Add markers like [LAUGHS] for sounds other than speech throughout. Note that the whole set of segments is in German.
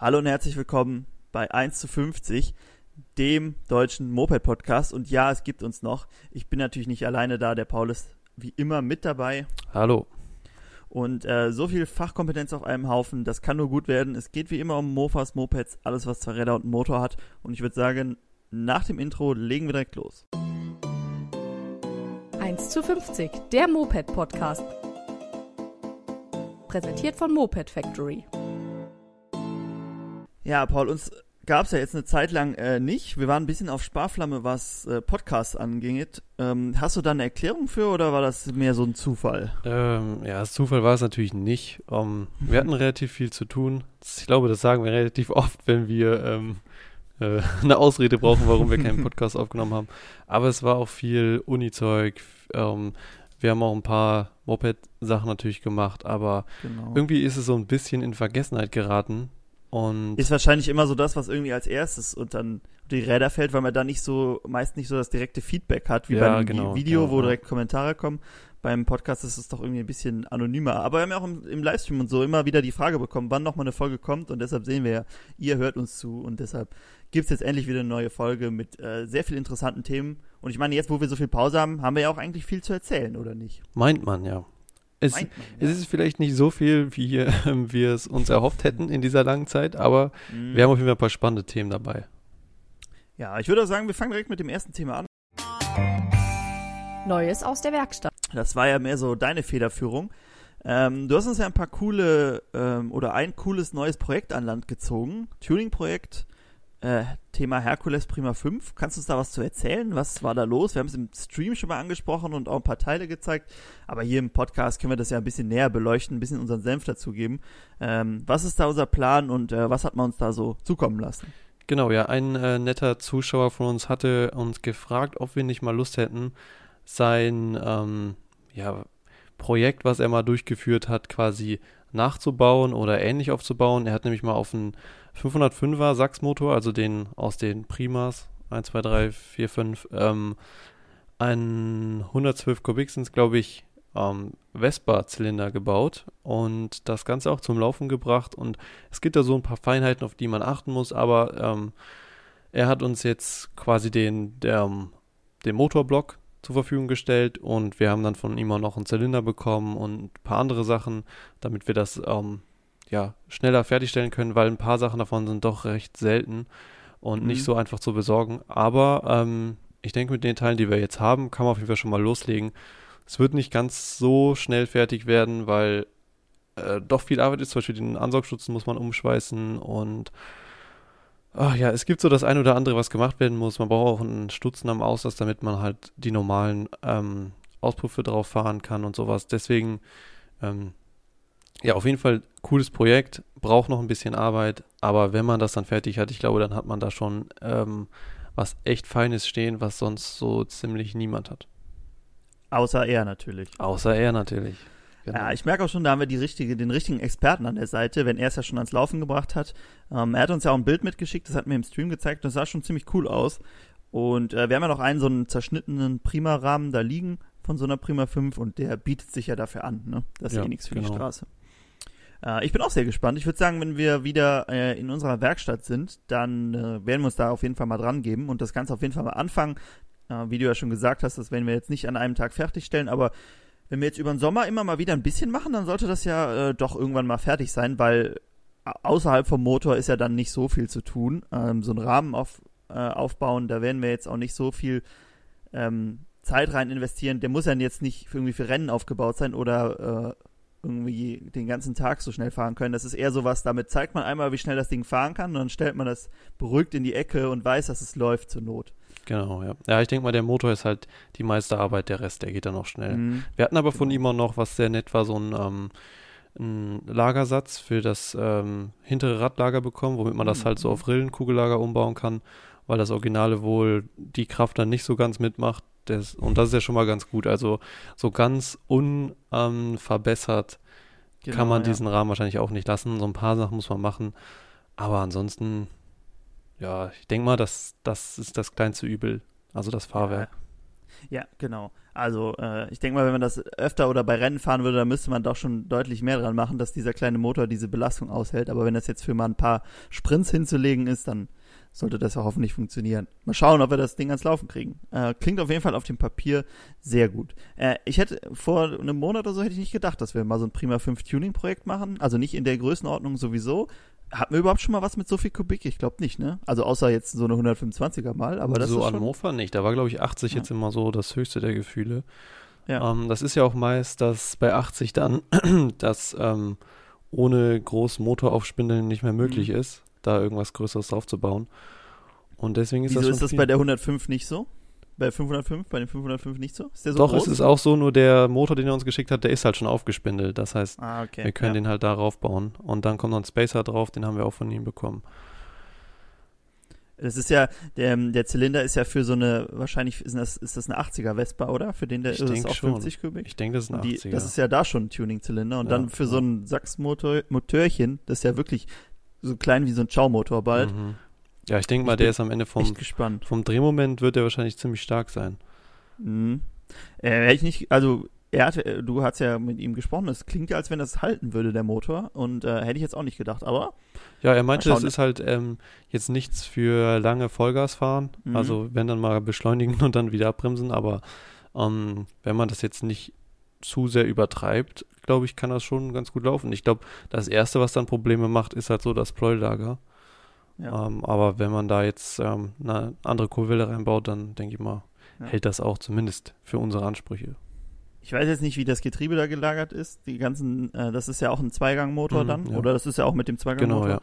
Hallo und herzlich willkommen bei 1 zu 50, dem deutschen Moped-Podcast. Und ja, es gibt uns noch. Ich bin natürlich nicht alleine da, der Paul ist wie immer mit dabei. Hallo. Und äh, so viel Fachkompetenz auf einem Haufen, das kann nur gut werden. Es geht wie immer um Mofas, Mopeds, alles was zwei Räder und einen Motor hat. Und ich würde sagen, nach dem Intro legen wir direkt los. 1 zu 50, der Moped-Podcast. Präsentiert von Moped Factory. Ja, Paul, uns gab es ja jetzt eine Zeit lang äh, nicht. Wir waren ein bisschen auf Sparflamme, was äh, Podcasts angeht. Ähm, hast du da eine Erklärung für oder war das mehr so ein Zufall? Ähm, ja, das Zufall war es natürlich nicht. Um, ähm, wir hatten relativ viel zu tun. Ich glaube, das sagen wir relativ oft, wenn wir ähm, äh, [LAUGHS] eine Ausrede brauchen, warum wir keinen Podcast [LAUGHS] aufgenommen haben. Aber es war auch viel Uni-Zeug. Ähm, wir haben auch ein paar Moped-Sachen natürlich gemacht, aber genau. irgendwie ist es so ein bisschen in Vergessenheit geraten. Und ist wahrscheinlich immer so das, was irgendwie als erstes und dann die Räder fällt, weil man da nicht so, meist nicht so das direkte Feedback hat, wie ja, beim genau, Video, genau, wo direkt Kommentare kommen. Beim Podcast ist es doch irgendwie ein bisschen anonymer. Aber wir haben ja auch im, im Livestream und so immer wieder die Frage bekommen, wann nochmal eine Folge kommt und deshalb sehen wir ja, ihr hört uns zu und deshalb gibt es jetzt endlich wieder eine neue Folge mit äh, sehr vielen interessanten Themen. Und ich meine, jetzt, wo wir so viel Pause haben, haben wir ja auch eigentlich viel zu erzählen, oder nicht? Meint man, ja. Es, man, ja. es, ist vielleicht nicht so viel, wie [LAUGHS] äh, wir es uns erhofft hätten in dieser langen Zeit, aber mhm. wir haben auf jeden Fall ein paar spannende Themen dabei. Ja, ich würde sagen, wir fangen direkt mit dem ersten Thema an. Neues aus der Werkstatt. Das war ja mehr so deine Federführung. Ähm, du hast uns ja ein paar coole ähm, oder ein cooles neues Projekt an Land gezogen. Tuning-Projekt äh, Thema Herkules Prima 5. Kannst du uns da was zu erzählen? Was war da los? Wir haben es im Stream schon mal angesprochen und auch ein paar Teile gezeigt, aber hier im Podcast können wir das ja ein bisschen näher beleuchten, ein bisschen unseren Senf dazugeben. Ähm, was ist da unser Plan und äh, was hat man uns da so zukommen lassen? Genau, ja, ein äh, netter Zuschauer von uns hatte uns gefragt, ob wir nicht mal Lust hätten, sein ähm, ja, Projekt, was er mal durchgeführt hat, quasi nachzubauen oder ähnlich aufzubauen. Er hat nämlich mal auf einen 505er Sachsmotor, also den aus den Primas 1, 2, 3, 4, 5, ähm, einen 112 Kubik sind glaube ich, ähm, Vespa-Zylinder gebaut und das Ganze auch zum Laufen gebracht. Und es gibt da so ein paar Feinheiten, auf die man achten muss, aber ähm, er hat uns jetzt quasi den, der, den Motorblock zur Verfügung gestellt und wir haben dann von ihm auch noch einen Zylinder bekommen und ein paar andere Sachen, damit wir das ähm, ja, schneller fertigstellen können, weil ein paar Sachen davon sind doch recht selten und mhm. nicht so einfach zu besorgen. Aber ähm, ich denke, mit den Teilen, die wir jetzt haben, kann man auf jeden Fall schon mal loslegen. Es wird nicht ganz so schnell fertig werden, weil äh, doch viel Arbeit ist. Zum Beispiel den Ansaugstutzen muss man umschweißen und ach ja, es gibt so das eine oder andere, was gemacht werden muss. Man braucht auch einen Stutzen am Auslass, damit man halt die normalen ähm, Auspuffe drauf fahren kann und sowas. Deswegen ähm, ja, auf jeden Fall cooles Projekt, braucht noch ein bisschen Arbeit, aber wenn man das dann fertig hat, ich glaube, dann hat man da schon ähm, was echt Feines stehen, was sonst so ziemlich niemand hat. Außer er natürlich. Außer er natürlich. Genau. Ja, ich merke auch schon, da haben wir die richtige, den richtigen Experten an der Seite, wenn er es ja schon ans Laufen gebracht hat. Ähm, er hat uns ja auch ein Bild mitgeschickt, das hat mir im Stream gezeigt, das sah schon ziemlich cool aus. Und äh, wir haben ja noch einen so einen zerschnittenen Prima-Rahmen da liegen von so einer Prima 5 und der bietet sich ja dafür an, ne? Das ist ja, eh nichts für genau. die Straße. Äh, ich bin auch sehr gespannt. Ich würde sagen, wenn wir wieder äh, in unserer Werkstatt sind, dann äh, werden wir uns da auf jeden Fall mal dran geben und das Ganze auf jeden Fall mal anfangen. Äh, wie du ja schon gesagt hast, das werden wir jetzt nicht an einem Tag fertigstellen, aber wenn wir jetzt über den Sommer immer mal wieder ein bisschen machen, dann sollte das ja äh, doch irgendwann mal fertig sein, weil außerhalb vom Motor ist ja dann nicht so viel zu tun. Ähm, so einen Rahmen auf, äh, aufbauen, da werden wir jetzt auch nicht so viel ähm, Zeit rein investieren. Der muss ja jetzt nicht irgendwie für Rennen aufgebaut sein oder äh, irgendwie den ganzen Tag so schnell fahren können. Das ist eher sowas, damit zeigt man einmal, wie schnell das Ding fahren kann und dann stellt man das beruhigt in die Ecke und weiß, dass es läuft zur Not. Genau, ja. Ja, ich denke mal, der Motor ist halt die meiste Arbeit, der Rest, der geht dann noch schnell. Mhm. Wir hatten aber von genau. ihm auch noch, was sehr nett war, so ein, ähm, ein Lagersatz für das ähm, hintere Radlager bekommen, womit man mhm. das halt so auf Rillenkugellager umbauen kann, weil das Originale wohl die Kraft dann nicht so ganz mitmacht. Das, und das ist ja schon mal ganz gut. Also so ganz unverbessert ähm, genau, kann man ja. diesen Rahmen wahrscheinlich auch nicht lassen. So ein paar Sachen muss man machen. Aber ansonsten, ja, ich denke mal, das, das ist das kleinste Übel. Also das Fahrwerk. Ja. Genau. Also äh, ich denke mal, wenn man das öfter oder bei Rennen fahren würde, dann müsste man doch schon deutlich mehr dran machen, dass dieser kleine Motor diese Belastung aushält. Aber wenn das jetzt für mal ein paar Sprints hinzulegen ist, dann sollte das ja hoffentlich funktionieren. Mal schauen, ob wir das Ding ans Laufen kriegen. Äh, klingt auf jeden Fall auf dem Papier sehr gut. Äh, ich hätte vor einem Monat oder so hätte ich nicht gedacht, dass wir mal so ein Prima 5 Tuning Projekt machen. Also nicht in der Größenordnung sowieso. Hatten wir überhaupt schon mal was mit so viel Kubik? Ich glaube nicht, ne? Also außer jetzt so eine 125er mal, aber das so ist an schon, Mofa nicht. Da war, glaube ich, 80 Ja. jetzt immer so das höchste der Gefühle. Ja. Ähm, das ist ja auch meist, dass bei 80 dann [CLEARS THROAT] das ähm, ohne groß Motor aufspindeln nicht mehr möglich Mhm. ist, da irgendwas Größeres draufzubauen. Und deswegen ist Wieso das schon ist das viel. bei der 105 nicht so? Bei 505, bei dem 505 nicht so? Ist der so Doch, groß? es ist auch so, nur der Motor, den er uns geschickt hat, der ist halt schon aufgespindelt. Das heißt, Ah, okay. wir können ja. den halt darauf bauen. Und dann kommt noch ein Spacer drauf, den haben wir auch von ihm bekommen. Das ist ja, der, der Zylinder ist ja für so eine, wahrscheinlich ist das, ist das eine 80er Vespa, oder? Für den der Ich ist das auch schon. 50 Kubik? Ich denke, das ist ein Und die, 80er. das ist ja da schon ein Tuning-Zylinder. Und Ja, dann für so ja. ein Sachs-Motörchen, das ist ja wirklich so klein wie so ein Schaumotor bald. Mhm. Ja, ich denke Ich mal, der bin ist am Ende vom, vom Drehmoment wird der wahrscheinlich ziemlich stark sein. Mhm. Äh, hätte ich nicht, also er hatte, äh, du hast ja mit ihm gesprochen, es klingt ja, als wenn das halten würde, der Motor. Und äh, hätte ich jetzt auch nicht gedacht, aber Ja, er meinte, es ist halt ähm, jetzt nichts für lange Vollgas fahren. Mhm. Also wenn dann mal beschleunigen [LAUGHS] und dann wieder abbremsen. Aber ähm, wenn man das jetzt nicht zu sehr übertreibt, glaube ich, kann das schon ganz gut laufen. Ich glaube, das Erste, was dann Probleme macht, ist halt so das Pleuelager. Ja. Ähm, aber wenn man da jetzt ähm, eine andere Kurbelwelle reinbaut, dann denke ich mal, Ja. hält das auch zumindest für unsere Ansprüche. Ich weiß jetzt nicht, wie das Getriebe da gelagert ist. Die ganzen, äh, das ist ja auch ein Zweigangmotor Mhm, dann. ja. Oder das ist ja auch mit dem Zweigangmotor. Genau, ja.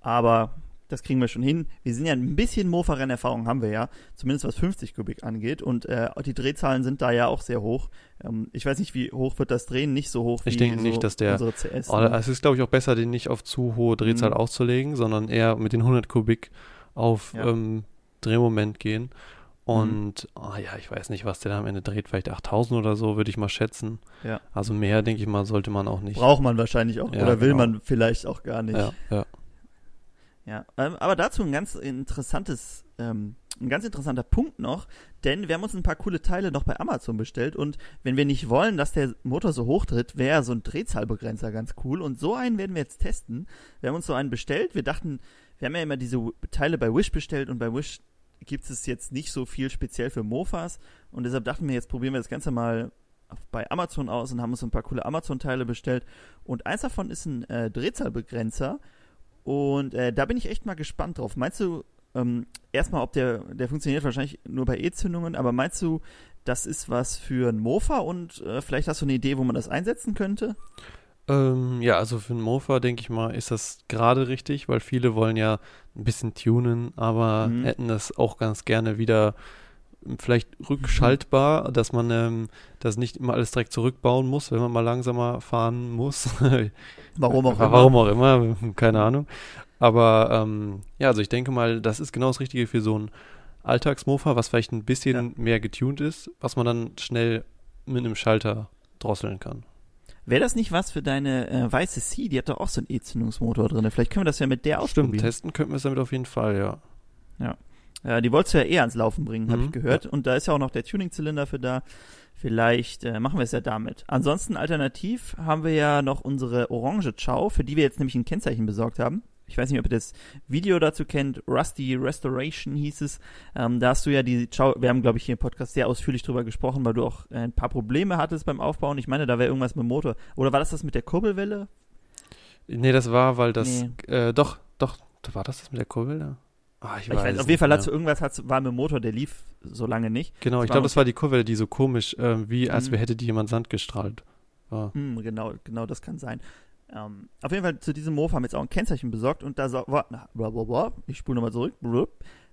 Aber das kriegen wir schon hin. Wir sind ja ein bisschen Mofa-Rennerfahrung haben wir ja, zumindest was 50 Kubik angeht. Und äh, die Drehzahlen sind da ja auch sehr hoch. Ähm, ich weiß nicht, wie hoch wird das Drehen? Nicht so hoch Ich wie denke so nicht, dass der- unsere CS. Ne? es ist, glaube ich, auch besser, den nicht auf zu hohe Drehzahl Mhm. auszulegen, sondern eher mit den 100 Kubik auf Ja. ähm, Drehmoment gehen. Und ah ja, ich weiß nicht, was der da am Ende dreht, vielleicht 8000 oder so, würde ich mal schätzen. Ja. Also mehr, denke ich mal, sollte man auch nicht. Braucht man wahrscheinlich auch. Ja, oder will genau. man vielleicht auch gar nicht. ja, ja. Ja, ähm, aber dazu ein ganz interessantes, ähm, ein ganz interessanter Punkt noch, denn wir haben uns ein paar coole Teile noch bei Amazon bestellt und wenn wir nicht wollen, dass der Motor so hoch tritt, wäre so ein Drehzahlbegrenzer ganz cool und so einen werden wir jetzt testen. Wir haben uns so einen bestellt, wir dachten, wir haben ja immer diese Teile bei Wish bestellt und bei Wish gibt es jetzt nicht so viel speziell für Mofas und deshalb dachten wir, jetzt probieren wir das Ganze mal bei Amazon aus und haben uns ein paar coole Amazon-Teile bestellt. Und eins davon ist ein äh, Drehzahlbegrenzer und äh, da bin ich echt mal gespannt drauf. Meinst du, ähm, erstmal, ob der, der funktioniert wahrscheinlich nur bei E-Zündungen, aber meinst du, das ist was für ein Mofa und äh, vielleicht hast du eine Idee, wo man das einsetzen könnte? Ähm, ja, also für einen Mofa, denke ich mal, ist das gerade richtig, weil viele wollen ja ein bisschen tunen, aber Mhm. hätten das auch ganz gerne wieder vielleicht rückschaltbar, dass man ähm, das nicht immer alles direkt zurückbauen muss, wenn man mal langsamer fahren muss. [LAUGHS] Warum auch [LAUGHS] immer. Warum auch immer, keine Ahnung. Aber ähm, ja, also ich denke mal, das ist genau das Richtige für so ein Alltagsmofa, was vielleicht ein bisschen Ja. mehr getuned ist, was man dann schnell mit einem Schalter drosseln kann. Wäre das nicht was für deine äh, weiße C? Die hat doch auch so einen E-Zündungsmotor drin. Vielleicht können wir das ja mit der Stimmt, ausprobieren. testen könnten wir es damit auf jeden Fall, ja. Ja, die wolltest du ja eh ans Laufen bringen, habe Mhm, ich gehört. Und da ist ja auch noch der Tuning-Zylinder für da. Vielleicht äh, machen wir es ja damit. Ansonsten alternativ haben wir ja noch unsere orange Chow, für die wir jetzt nämlich ein Kennzeichen besorgt haben. Ich weiß nicht, ob ihr das Video dazu kennt. Rusty Restoration hieß es. Ähm, da hast du ja die Chow, wir haben, glaube ich, hier im Podcast sehr ausführlich drüber gesprochen, weil du auch äh, ein paar Probleme hattest beim Aufbauen. Ich meine, da wäre irgendwas mit dem Motor. Oder war das das mit der Kurbelwelle? Nee, das war, weil das, Nee. äh, doch, doch, war das das mit der Kurbel Ah, ich Ich weiß, weiß, es auf jeden Fall du irgendwas hat's, war mit dem Motor, der lief so lange nicht. Genau, das ich glaube, das war die Kurbel, die so komisch, ähm, wie als Mhm. hätte die jemand Sand gestrahlt. war. Hm, genau, genau, das kann sein. Ähm, auf jeden Fall zu diesem Mofa haben wir jetzt auch ein Kennzeichen besorgt und da so, ich spule nochmal zurück.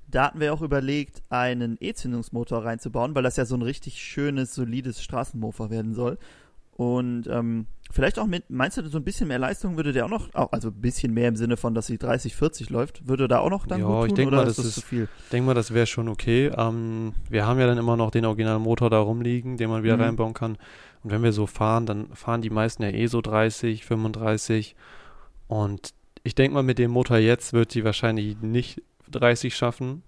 Da hatten wir auch überlegt, einen E-Zündungsmotor reinzubauen, weil das ja so ein richtig schönes, solides Straßenmofa werden soll. Und ähm, vielleicht auch mit, meinst du, so ein bisschen mehr Leistung würde der auch noch, auch, also ein bisschen mehr im Sinne von, dass sie 30, 40 läuft, würde da auch noch dann Ja, gut tun, ich denk oder mal, ist das ist- zu viel? Denk mal, das wäre schon okay. Ähm, wir haben ja dann immer noch den originalen Motor da rumliegen, den man wieder Mhm. reinbauen kann. Und wenn wir so fahren, dann fahren die meisten ja eh so 30, 35. Und ich denke mal, mit dem Motor jetzt wird sie wahrscheinlich nicht 30 schaffen.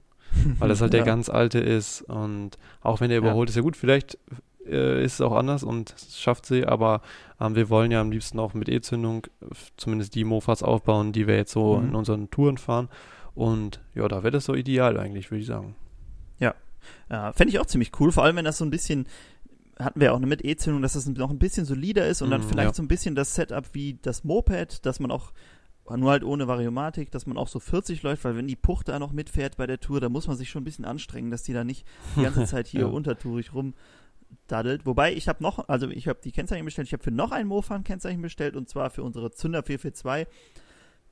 weil das halt [LAUGHS] Ja. der ganz alte ist und auch wenn der Ja. überholt ist, ja gut, vielleicht äh, ist es auch anders und schafft sie, aber ähm, wir wollen ja am liebsten auch mit E-Zündung äh, zumindest die Mofas aufbauen, die wir jetzt so Mhm. in unseren Touren fahren und ja, da wäre das so ideal eigentlich, würde ich sagen. Ja, fände ich auch ziemlich cool, vor allem wenn das so ein bisschen, hatten wir auch eine mit E-Zündung, dass das noch ein bisschen solider ist und dann Mm, vielleicht ja. so ein bisschen das Setup wie das Moped, dass man auch, nur halt ohne Variomatik, dass man auch so 40 läuft, weil wenn die Puch da noch mitfährt bei der Tour, da muss man sich schon ein bisschen anstrengen, dass die da nicht die ganze [LAUGHS] Zeit hier Ja. untertourig rumdaddelt. Wobei ich habe noch, also ich habe die Kennzeichen bestellt, ich habe für noch ein Mofa ein Kennzeichen bestellt und zwar für unsere Zünder 442.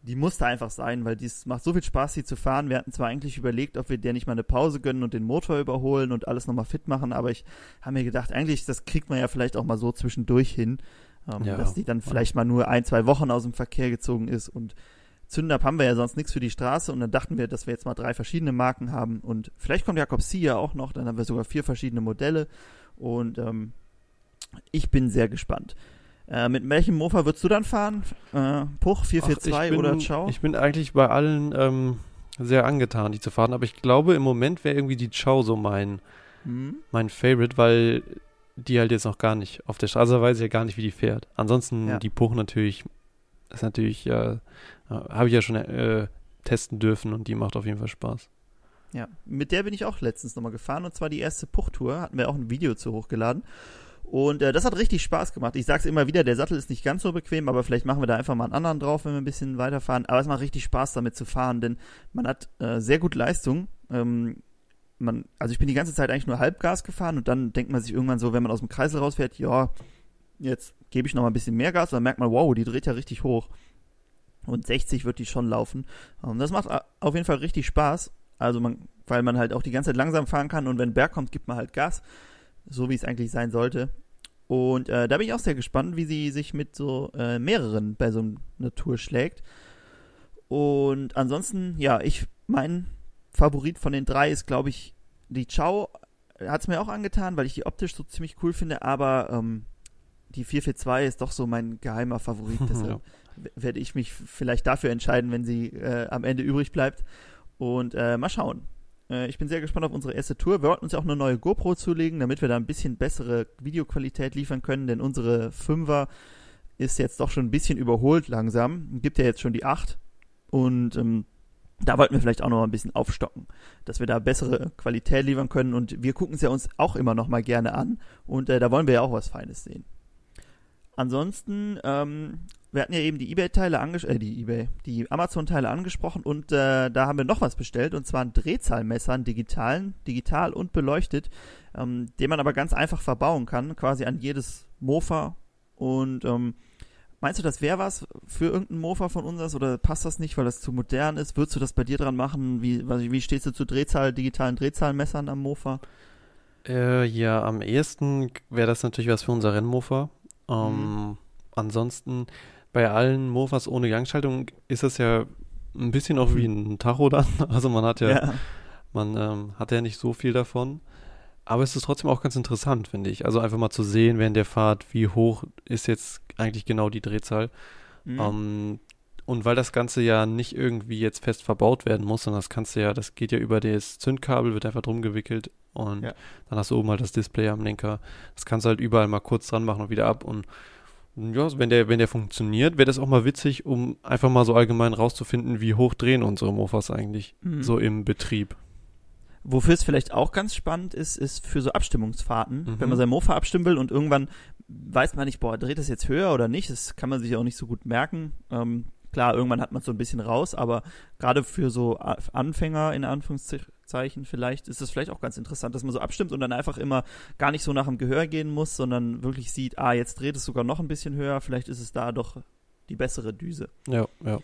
Die musste einfach sein, weil dies macht so viel Spaß, sie zu fahren. Wir hatten zwar eigentlich überlegt, ob wir der nicht mal eine Pause gönnen und den Motor überholen und alles nochmal fit machen, aber ich habe mir gedacht, eigentlich, das kriegt man ja vielleicht auch mal so zwischendurch hin, ähm, Ja. dass die dann vielleicht mal nur ein, zwei Wochen aus dem Verkehr gezogen ist und Zündab haben wir ja sonst nichts für die Straße und dann dachten wir, dass wir jetzt mal drei verschiedene Marken haben und vielleicht kommt Jakob C ja auch noch, dann haben wir sogar vier verschiedene Modelle und ähm, ich bin sehr gespannt. Äh, mit welchem Mofa würdest du dann fahren? Äh, Puch Ach, 442 ich bin, oder Ciao? Ich bin eigentlich bei allen ähm, sehr angetan, die zu fahren, aber ich glaube, im Moment wäre irgendwie die Chow so mein, Hm? mein Favorite, weil die halt jetzt noch gar nicht auf der Straße also weiß ich ja gar nicht, wie die fährt. Ansonsten Ja. die Puch natürlich, ist natürlich, ja, äh, habe ich ja schon äh, testen dürfen und die macht auf jeden Fall Spaß. Ja, mit der bin ich auch letztens nochmal gefahren und zwar die erste Puchtour, hatten wir auch ein Video zu hochgeladen. Und äh, das hat richtig Spaß gemacht. Ich sag's immer wieder, der Sattel ist nicht ganz so bequem, aber vielleicht machen wir da einfach mal einen anderen drauf, wenn wir ein bisschen weiterfahren. Aber es macht richtig Spaß, damit zu fahren, denn man hat äh, sehr gut Leistung. Ähm, man, also ich bin die ganze Zeit eigentlich nur Halbgas gefahren und dann denkt man sich irgendwann so, wenn man aus dem Kreisel rausfährt, ja, jetzt gebe ich noch mal ein bisschen mehr Gas und dann merkt man, wow, die dreht ja richtig hoch. Und 60 wird die schon laufen. Und das macht a- auf jeden Fall richtig Spaß. Also man, weil man halt auch die ganze Zeit langsam fahren kann und wenn Berg kommt, gibt man halt Gas. So wie es eigentlich sein sollte. Und äh, da bin ich auch sehr gespannt, wie sie sich mit so äh, mehreren bei so einer Tour schlägt. Und ansonsten, ja, ich, mein Favorit von den drei ist, glaube ich, die Chow. Hat es mir auch angetan, weil ich die optisch so ziemlich cool finde, aber ähm, die 442 ist doch so mein geheimer Favorit. [LAUGHS] Deshalb w- werde ich mich vielleicht dafür entscheiden, wenn sie äh, am Ende übrig bleibt. Und äh, mal schauen. Äh, ich bin sehr gespannt auf unsere erste Tour. Wir wollten uns ja auch eine neue GoPro zulegen, damit wir da ein bisschen bessere Videoqualität liefern können, denn unsere 5er ist jetzt doch schon ein bisschen überholt langsam. Gibt ja jetzt schon die 8. Und ähm, da wollten wir vielleicht auch noch mal ein bisschen aufstocken, dass wir da bessere Qualität liefern können. Und wir gucken es ja uns auch immer noch mal gerne an. Und äh, da wollen wir ja auch was Feines sehen. Ansonsten, ähm, wir hatten ja eben die eBay-Teile angesprochen, äh, die eBay, die Amazon-Teile angesprochen und äh, da haben wir noch was bestellt und zwar ein Drehzahlmesser, einen digitalen, digital und beleuchtet, ähm, den man aber ganz einfach verbauen kann, quasi an jedes Mofa. Und ähm, meinst du, das wäre was für irgendein Mofa von uns oder passt das nicht, weil das zu modern ist? Würdest du das bei dir dran machen? Wie, wie stehst du zu Drehzahl, digitalen Drehzahlmessern am Mofa? Äh, ja, am ehesten wäre das natürlich was für unser Rennmofa. Ähm, Ansonsten bei allen Mofas ohne Gangschaltung ist das ja ein bisschen auch wie ein Tacho dann. [LAUGHS] Also man hat ja, man ähm, hat ja nicht so viel davon. Aber es ist trotzdem auch ganz interessant, finde ich. Also einfach mal zu sehen während der Fahrt, wie hoch ist jetzt eigentlich genau die Drehzahl. Mhm. Ähm, und weil das Ganze ja nicht irgendwie jetzt fest verbaut werden muss, sondern das kannst du ja, das geht ja über das Zündkabel, wird einfach drum gewickelt und Ja. dann hast du oben halt das Display am Lenker. Das kannst du halt überall mal kurz dran machen und wieder ab. Und ja, wenn der, wenn der funktioniert, wäre das auch mal witzig, um einfach mal so allgemein rauszufinden, wie hoch drehen unsere Mofas eigentlich Mhm. so im Betrieb. Wofür es vielleicht auch ganz spannend ist, ist für so Abstimmungsfahrten. Mhm. Wenn man sein Mofa abstimmen will und irgendwann weiß man nicht, boah, dreht das jetzt höher oder nicht, das kann man sich auch nicht so gut merken. Ähm, klar, irgendwann hat man es so ein bisschen raus, aber gerade für so Anfänger in Anführungszeichen vielleicht ist es vielleicht auch ganz interessant, dass man so abstimmt und dann einfach immer gar nicht so nach dem Gehör gehen muss, sondern wirklich sieht, ah, jetzt dreht es sogar noch ein bisschen höher, vielleicht ist es da doch die bessere Düse. Ja, ja.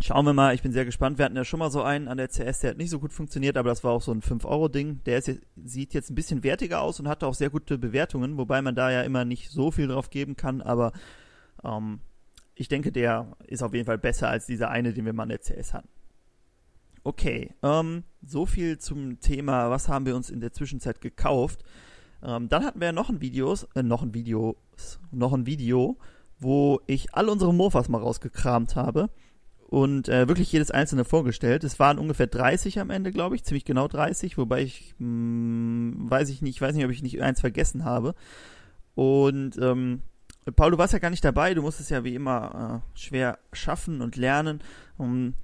Schauen wir mal, ich bin sehr gespannt. Wir hatten ja schon mal so einen an der CS, der hat nicht so gut funktioniert, aber das war auch so ein 5-Euro-Ding. Der ist, jetzt- sieht jetzt ein bisschen wertiger aus und hatte auch sehr gute Bewertungen, wobei man da ja immer nicht so viel drauf geben kann, aber ähm, ich denke, der ist auf jeden Fall besser als dieser eine, den wir mal an der CS hatten. Okay, ähm, so viel zum Thema, was haben wir uns in der Zwischenzeit gekauft. Ähm, dann hatten wir noch ein Videos, äh, noch ein Videos, noch ein Video, wo ich all unsere Mofas mal rausgekramt habe und äh, wirklich jedes einzelne vorgestellt. Es waren ungefähr 30 am Ende, glaube ich, ziemlich genau 30, wobei ich mh, hm, weiß ich nicht, ich weiß nicht, ob ich nicht eins vergessen habe. Und ähm, Paul, du warst ja gar nicht dabei, du musstest ja wie immer äh, schwer schaffen und lernen. Um,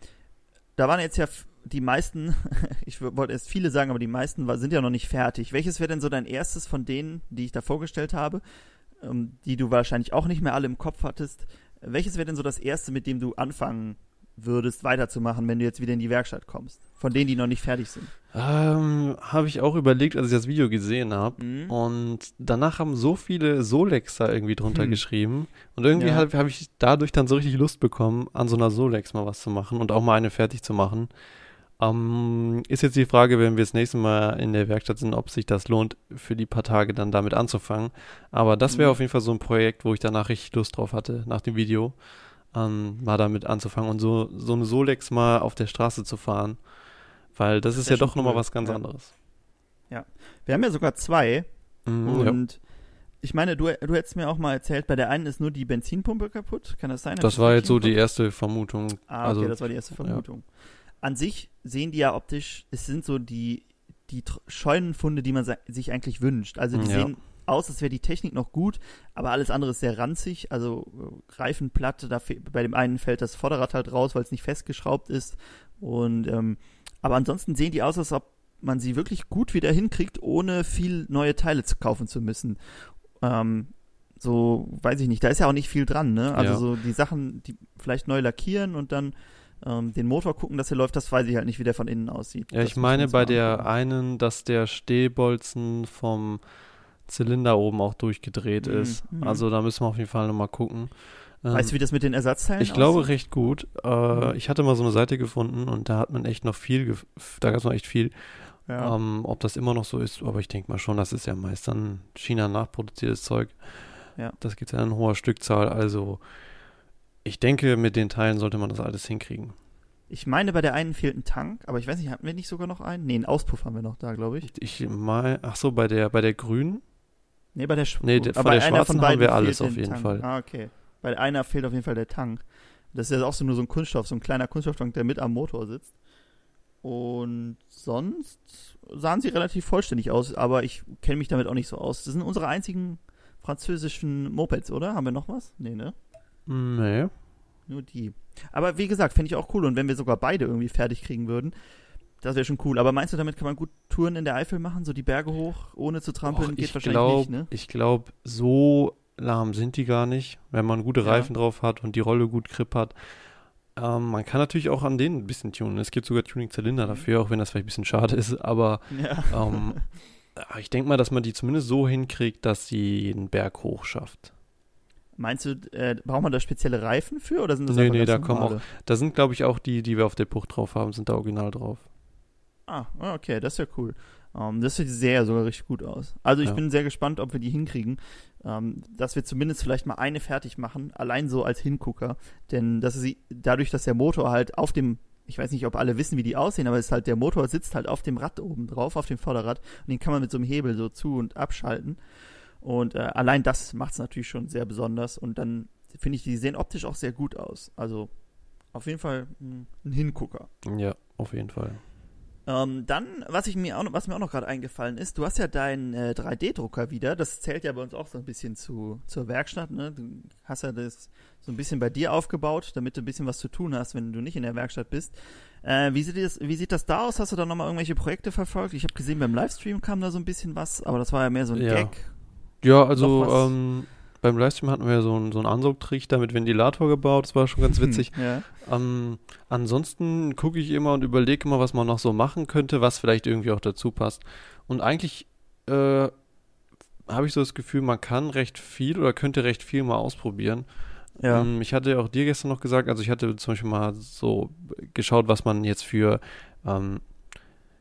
da waren jetzt ja die meisten, [LAUGHS] ich wollte erst viele sagen, aber die meisten war, sind ja noch nicht fertig. Welches wäre denn so dein erstes von denen, die ich da vorgestellt habe, ähm, die du wahrscheinlich auch nicht mehr alle im Kopf hattest? Welches wäre denn so das erste, mit dem du anfangen würdest, weiterzumachen, wenn du jetzt wieder in die Werkstatt kommst? Von denen, die noch nicht fertig sind. Ähm, habe ich auch überlegt, als ich das Video gesehen habe. Mhm. Und danach haben so viele Solex da irgendwie drunter hm. geschrieben. Und irgendwie ja. habe hab ich dadurch dann so richtig Lust bekommen, an so einer Solex mal was zu machen und auch mal eine fertig zu machen. Ähm, ist jetzt die Frage, wenn wir das nächste Mal in der Werkstatt sind, ob sich das lohnt, für die paar Tage dann damit anzufangen. Aber das wäre mhm. auf jeden Fall so ein Projekt, wo ich danach richtig Lust drauf hatte, nach dem Video, ähm, mal damit anzufangen und so, so eine Solex mal auf der Straße zu fahren. Weil das, das ist ja doch cool. nochmal was ganz ja. anderes. Ja. Wir haben ja sogar zwei. Mhm, und ja. ich meine, du, du hättest mir auch mal erzählt, bei der einen ist nur die Benzinpumpe kaputt. Kann das sein? Das war jetzt so die erste Vermutung. Ah, okay, also, das war die erste Vermutung. Ja an sich sehen die ja optisch, es sind so die, die Scheunenfunde, die man sich eigentlich wünscht. Also die ja. sehen aus, als wäre die Technik noch gut, aber alles andere ist sehr ranzig. Also äh, Reifenplatte, da bei dem einen fällt das Vorderrad halt raus, weil es nicht festgeschraubt ist. Und ähm, aber ansonsten sehen die aus, als ob man sie wirklich gut wieder hinkriegt, ohne viel neue Teile zu kaufen zu müssen. Ähm, so, weiß ich nicht, da ist ja auch nicht viel dran, ne? Also ja. so die Sachen, die vielleicht neu lackieren und dann ähm, den Motor gucken, dass er läuft, das weiß ich halt nicht, wie der von innen aussieht. Ja, das ich meine bei der einen, dass der Stehbolzen vom Zylinder oben auch durchgedreht mhm. ist. Mhm. Also da müssen wir auf jeden Fall nochmal gucken. Weißt du, ähm, wie das mit den Ersatzteilen Ich glaube recht gut. Äh, mhm. Ich hatte mal so eine Seite gefunden und da hat man echt noch viel, da gab es noch echt viel. Ja. Ähm, ob das immer noch so ist, aber ich denke mal schon, das ist ja meist dann China nachproduziertes Zeug. Ja. Das gibt es ja in hoher Stückzahl, also ich denke, mit den Teilen sollte man das alles hinkriegen. Ich meine, bei der einen fehlt ein Tank, aber ich weiß nicht, hatten wir nicht sogar noch einen? Nee, einen Auspuff haben wir noch da, glaube ich. Ich mal, ach so, bei der, bei der grünen? Nee, bei der, Sch nee, de, aber der schwarzen haben wir alles auf jeden Tank. Fall. Ah, okay. Bei einer fehlt auf jeden Fall der Tank. Das ist ja auch so nur so ein Kunststoff, so ein kleiner Kunststofftank, der mit am Motor sitzt. Und sonst sahen sie relativ vollständig aus, aber ich kenne mich damit auch nicht so aus. Das sind unsere einzigen französischen Mopeds, oder? Haben wir noch was? Nee, ne? Nee. Nur die. Aber wie gesagt, fände ich auch cool. Und wenn wir sogar beide irgendwie fertig kriegen würden, das wäre schon cool. Aber meinst du, damit kann man gut Touren in der Eifel machen? So die Berge hoch, ohne zu trampeln? Och, geht wahrscheinlich glaub, nicht, ne? Ich glaube, so lahm sind die gar nicht, wenn man gute Reifen ja. drauf hat und die Rolle gut grip hat. Ähm, man kann natürlich auch an denen ein bisschen tunen. Es gibt sogar Tuning-Zylinder mhm. dafür, auch wenn das vielleicht ein bisschen schade ist. Aber ja. ähm, [LAUGHS] ich denke mal, dass man die zumindest so hinkriegt, dass sie den Berg hoch schafft. Meinst du, äh, braucht man da spezielle Reifen für oder sind das Nee, nee, da kommen auch. Da sind, glaube ich, auch die, die wir auf der Bucht drauf haben, sind da original drauf. Ah, okay, das ist ja cool. Um, ähm, das sieht sehr sogar richtig gut aus. Also ich ja. bin sehr gespannt, ob wir die hinkriegen, um, ähm, dass wir zumindest vielleicht mal eine fertig machen, allein so als Hingucker. Denn das ist dadurch, dass der Motor halt auf dem, ich weiß nicht, ob alle wissen, wie die aussehen, aber es ist halt der Motor sitzt halt auf dem Rad oben drauf, auf dem Vorderrad und den kann man mit so einem Hebel so zu und abschalten. Und äh, allein das macht es natürlich schon sehr besonders. Und dann finde ich, die sehen optisch auch sehr gut aus. Also auf jeden Fall ein Hingucker. Ja, auf jeden Fall. Ähm, dann, was, ich mir auch, was mir auch noch gerade eingefallen ist, du hast ja deinen äh, 3D-Drucker wieder. Das zählt ja bei uns auch so ein bisschen zu, zur Werkstatt. Ne? Du hast ja das so ein bisschen bei dir aufgebaut, damit du ein bisschen was zu tun hast, wenn du nicht in der Werkstatt bist. Äh, wie, sieht das, wie sieht das da aus? Hast du da nochmal irgendwelche Projekte verfolgt? Ich habe gesehen, beim Livestream kam da so ein bisschen was, aber das war ja mehr so ein ja. Gag. Ja, also ähm, beim Livestream hatten wir so einen, so einen Ansaugtrichter mit Ventilator gebaut, das war schon ganz witzig. ja. ähm, ansonsten gucke ich immer und überlege immer, was man noch so machen könnte, was vielleicht irgendwie auch dazu passt. Und eigentlich äh, habe ich so das Gefühl, man kann recht viel oder könnte recht viel mal ausprobieren. Ja. Ähm, ich hatte auch dir gestern noch gesagt, also ich hatte zum Beispiel mal so geschaut, was man jetzt für ähm,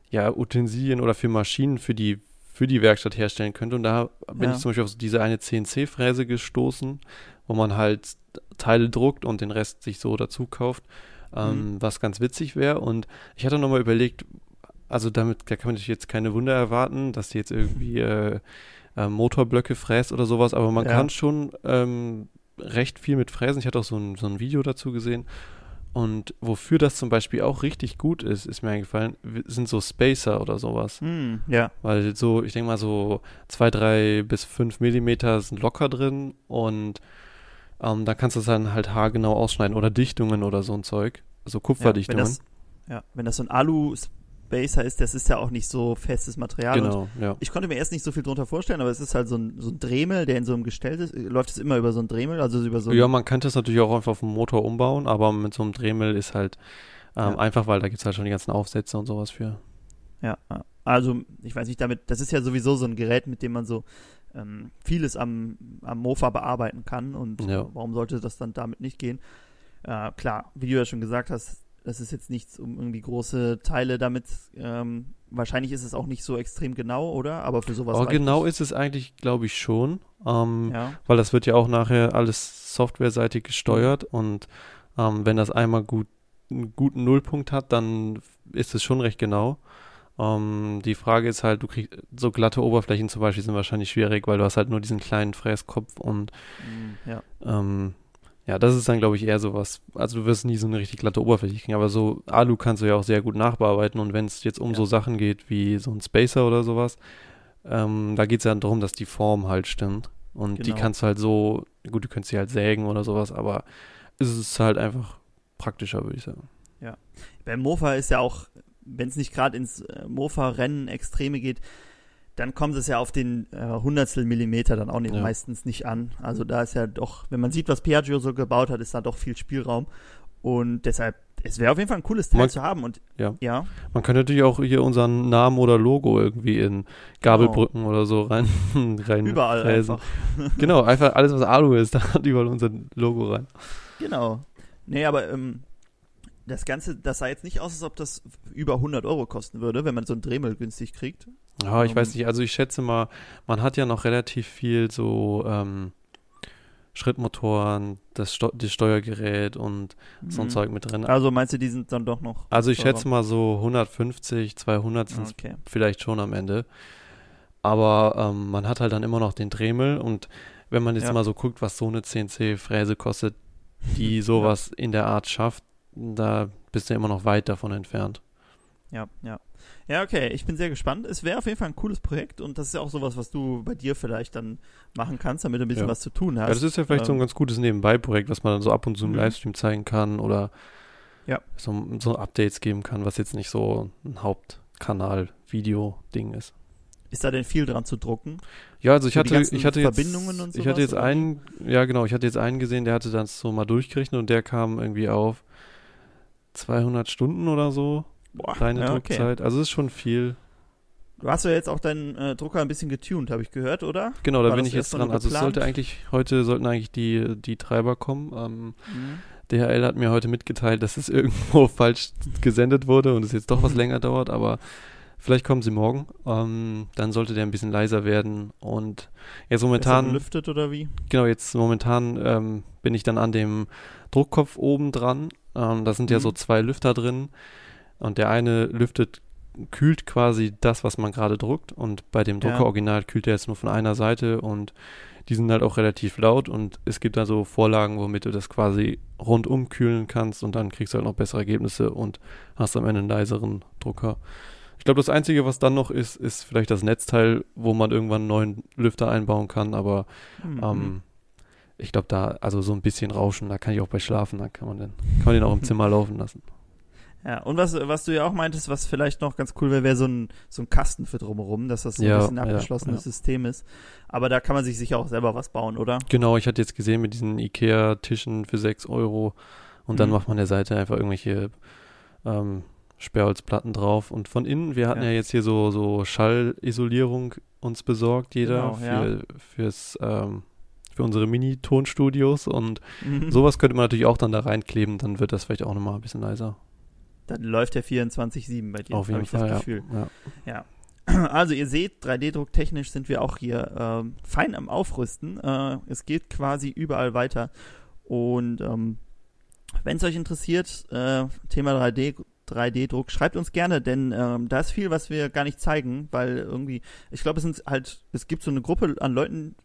ja, Utensilien oder für Maschinen für die für die Werkstatt herstellen könnte. Und da bin ja. ich zum Beispiel auf diese eine CNC-Fräse gestoßen, wo man halt Teile druckt und den Rest sich so dazu kauft, ähm, mhm. was ganz witzig wäre. Und ich hatte nochmal überlegt, also damit, da kann man sich jetzt keine Wunder erwarten, dass die jetzt [LAUGHS] irgendwie äh, äh, Motorblöcke fräst oder sowas, aber man ja. kann schon ähm, recht viel mit fräsen. Ich hatte auch so ein, so ein Video dazu gesehen. Und wofür das zum Beispiel auch richtig gut ist, ist mir eingefallen, sind so Spacer oder sowas. Hm, ja. Weil so, ich denke mal so zwei, drei bis fünf Millimeter sind locker drin und ähm, da kannst du es dann halt haargenau ausschneiden oder Dichtungen oder so ein Zeug. So ja wenn Kupferdichtungen. das, ja, wenn das so ein Alu-Spacer ist, das ist ja auch nicht so festes Material. Genau, ja. ich konnte mir erst nicht so viel drunter vorstellen, aber es ist halt so ein, so ein Dremel, der in so einem Gestell ist. Läuft es immer über so ein Dremel, also über so Ja, man könnte es natürlich auch einfach auf dem Motor umbauen, aber mit so einem Dremel ist halt ähm, Ja. einfach, weil da gibt es halt schon die ganzen Aufsätze und sowas für. Ja, also ich weiß nicht, damit, das ist ja sowieso so ein Gerät, mit dem man so ähm, vieles am, am Mofa bearbeiten kann und Ja. äh, warum sollte das dann damit nicht gehen? Äh, klar, wie du ja schon gesagt hast, das ist jetzt nichts, um irgendwie große Teile damit, ähm, wahrscheinlich ist es auch nicht so extrem genau, oder? Aber für sowas Aber genau ist es eigentlich, glaube ich, schon. Ähm, Ja, Weil das wird ja auch nachher alles softwareseitig gesteuert und ähm, wenn das einmal gut, einen guten Nullpunkt hat, dann ist es schon recht genau. Ähm, die Frage ist halt, du kriegst so glatte Oberflächen zum Beispiel sind wahrscheinlich schwierig, weil du hast halt nur diesen kleinen Fräskopf und mm, ja, ähm, ja, das ist dann, glaube ich, eher sowas. Also du wirst nie so eine richtig glatte Oberfläche kriegen, aber so Alu kannst du ja auch sehr gut nachbearbeiten und wenn es jetzt um Ja. so Sachen geht wie so ein Spacer oder sowas, ähm, da geht es ja darum, dass die Form halt stimmt. Und die Genau. kannst du halt so, gut, du könntest sie halt sägen oder sowas, aber es ist halt einfach praktischer, würde ich sagen. Beim Mofa ist ja auch, wenn es nicht gerade ins äh, Mofa-Rennen Extreme geht, dann kommt es ja auf den äh, Hundertstel Millimeter dann auch nicht, Ja. meistens nicht an. Also da ist ja doch, wenn man sieht, was Piaggio so gebaut hat, ist da doch viel Spielraum. Und deshalb, es wäre auf jeden Fall ein cooles Teil Man- zu haben. Und ja. ja, Man könnte natürlich auch hier unseren Namen oder Logo irgendwie in Gabelbrücken oder so rein, [LAUGHS] rein überall fräsen. einfach. Genau, einfach alles, was Alu ist, [LAUGHS] da hat überall unser Logo rein. Genau. Nee, aber ähm, das Ganze, das sah jetzt nicht aus, als ob das über 100 Euro kosten würde, wenn man so ein Dremel günstig kriegt. Ja, ich Ähm, weiß nicht, also ich schätze mal, man hat ja noch relativ viel so ähm, Schrittmotoren, das, Sto das Steuergerät und so ein Mhm. Zeug mit drin. Also meinst du, die sind dann doch noch. Also ich teurer? schätze mal so 150, 200 sind Okay. vielleicht schon am Ende. Aber ähm, man hat halt dann immer noch den Dremel und wenn man jetzt Ja. mal so guckt, was so eine CNC-Fräse kostet, die [LAUGHS] sowas in der Art schafft, da bist du immer noch weit davon entfernt. Ja, ja. Ja, okay, ich bin sehr gespannt. Es wäre auf jeden Fall ein cooles Projekt und das ist ja auch sowas, was du bei dir vielleicht dann machen kannst, damit du ein bisschen Ja. was zu tun hast. Ja, das ist ja vielleicht so ein Ähm, ganz gutes Nebenbei-Projekt, was man dann so ab und zu im Mhm. Livestream zeigen kann oder Ja. so, so Updates geben kann, was jetzt nicht so ein Hauptkanal-Video-Ding ist. Ist da denn viel dran zu drucken? Ja, also ich So hatte, ich hatte jetzt, Verbindungen und ich hatte sowas, jetzt oder einen, ja genau, ich hatte jetzt einen gesehen, der hatte das so mal durchgerechnet und der kam irgendwie auf 200 Stunden oder so, Boah, reine ja, okay. Druckzeit. Also es ist schon viel. Du hast ja jetzt auch deinen äh, Drucker ein bisschen getuned, habe ich gehört, oder? Genau, da War bin ich jetzt dran. Also es sollte eigentlich, heute sollten eigentlich die, die Treiber kommen. Ähm, Mhm. DHL hat mir heute mitgeteilt, dass es [LAUGHS] irgendwo falsch gesendet wurde und es jetzt doch was länger dauert, aber vielleicht kommen sie morgen. Ähm, dann sollte der ein bisschen leiser werden und jetzt momentan, belüftet oder wie? genau, jetzt momentan ähm, bin ich dann an dem Druckkopf oben dran. Ähm, da sind ja Mhm. so zwei Lüfter drin und der eine lüftet, kühlt quasi das, was man gerade druckt und bei dem Ja. Drucker original kühlt er jetzt nur von einer Seite und die sind halt auch relativ laut und es gibt da so Vorlagen, womit du das quasi rundum kühlen kannst und dann kriegst du halt noch bessere Ergebnisse und hast am Ende einen leiseren Drucker. Ich glaube, das Einzige, was dann noch ist, ist vielleicht das Netzteil, wo man irgendwann einen neuen Lüfter einbauen kann, aber Mhm. ähm, ich glaube, da, also so ein bisschen Rauschen, da kann ich auch bei schlafen, da kann man den, kann man den auch im Zimmer [LAUGHS] laufen lassen. Ja, und was, was du ja auch meintest, was vielleicht noch ganz cool wäre, wäre so ein, so ein Kasten für drumherum, dass das so Ja, ein bisschen ein ja, abgeschlossenes ja. System ist. Aber da kann man sich sicher auch selber was bauen, oder? Genau, ich hatte jetzt gesehen mit diesen Ikea-Tischen für 6 Euro und dann Mhm. macht man der Seite einfach irgendwelche ähm, Sperrholzplatten drauf und von innen, wir hatten ja, jetzt hier so, so Schallisolierung uns besorgt, jeder Genau, für, fürs, ähm, für unsere Mini-Tonstudios und Mhm. sowas könnte man natürlich auch dann da reinkleben, dann wird das vielleicht auch nochmal ein bisschen leiser. Dann läuft der 24-7 bei dir, Auf jeden habe ich Fall, das ja. Gefühl. ja. [CLEARS THROAT] Also ihr seht, 3D-Druck technisch sind wir auch hier ähm, fein am Aufrüsten. Äh, es geht quasi überall weiter. Und ähm, wenn es euch interessiert, äh, Thema 3D, 3D-Druck, schreibt uns gerne, denn ähm, da ist viel, was wir gar nicht zeigen, weil irgendwie, ich glaube, es sind halt, es gibt so eine Gruppe an Leuten,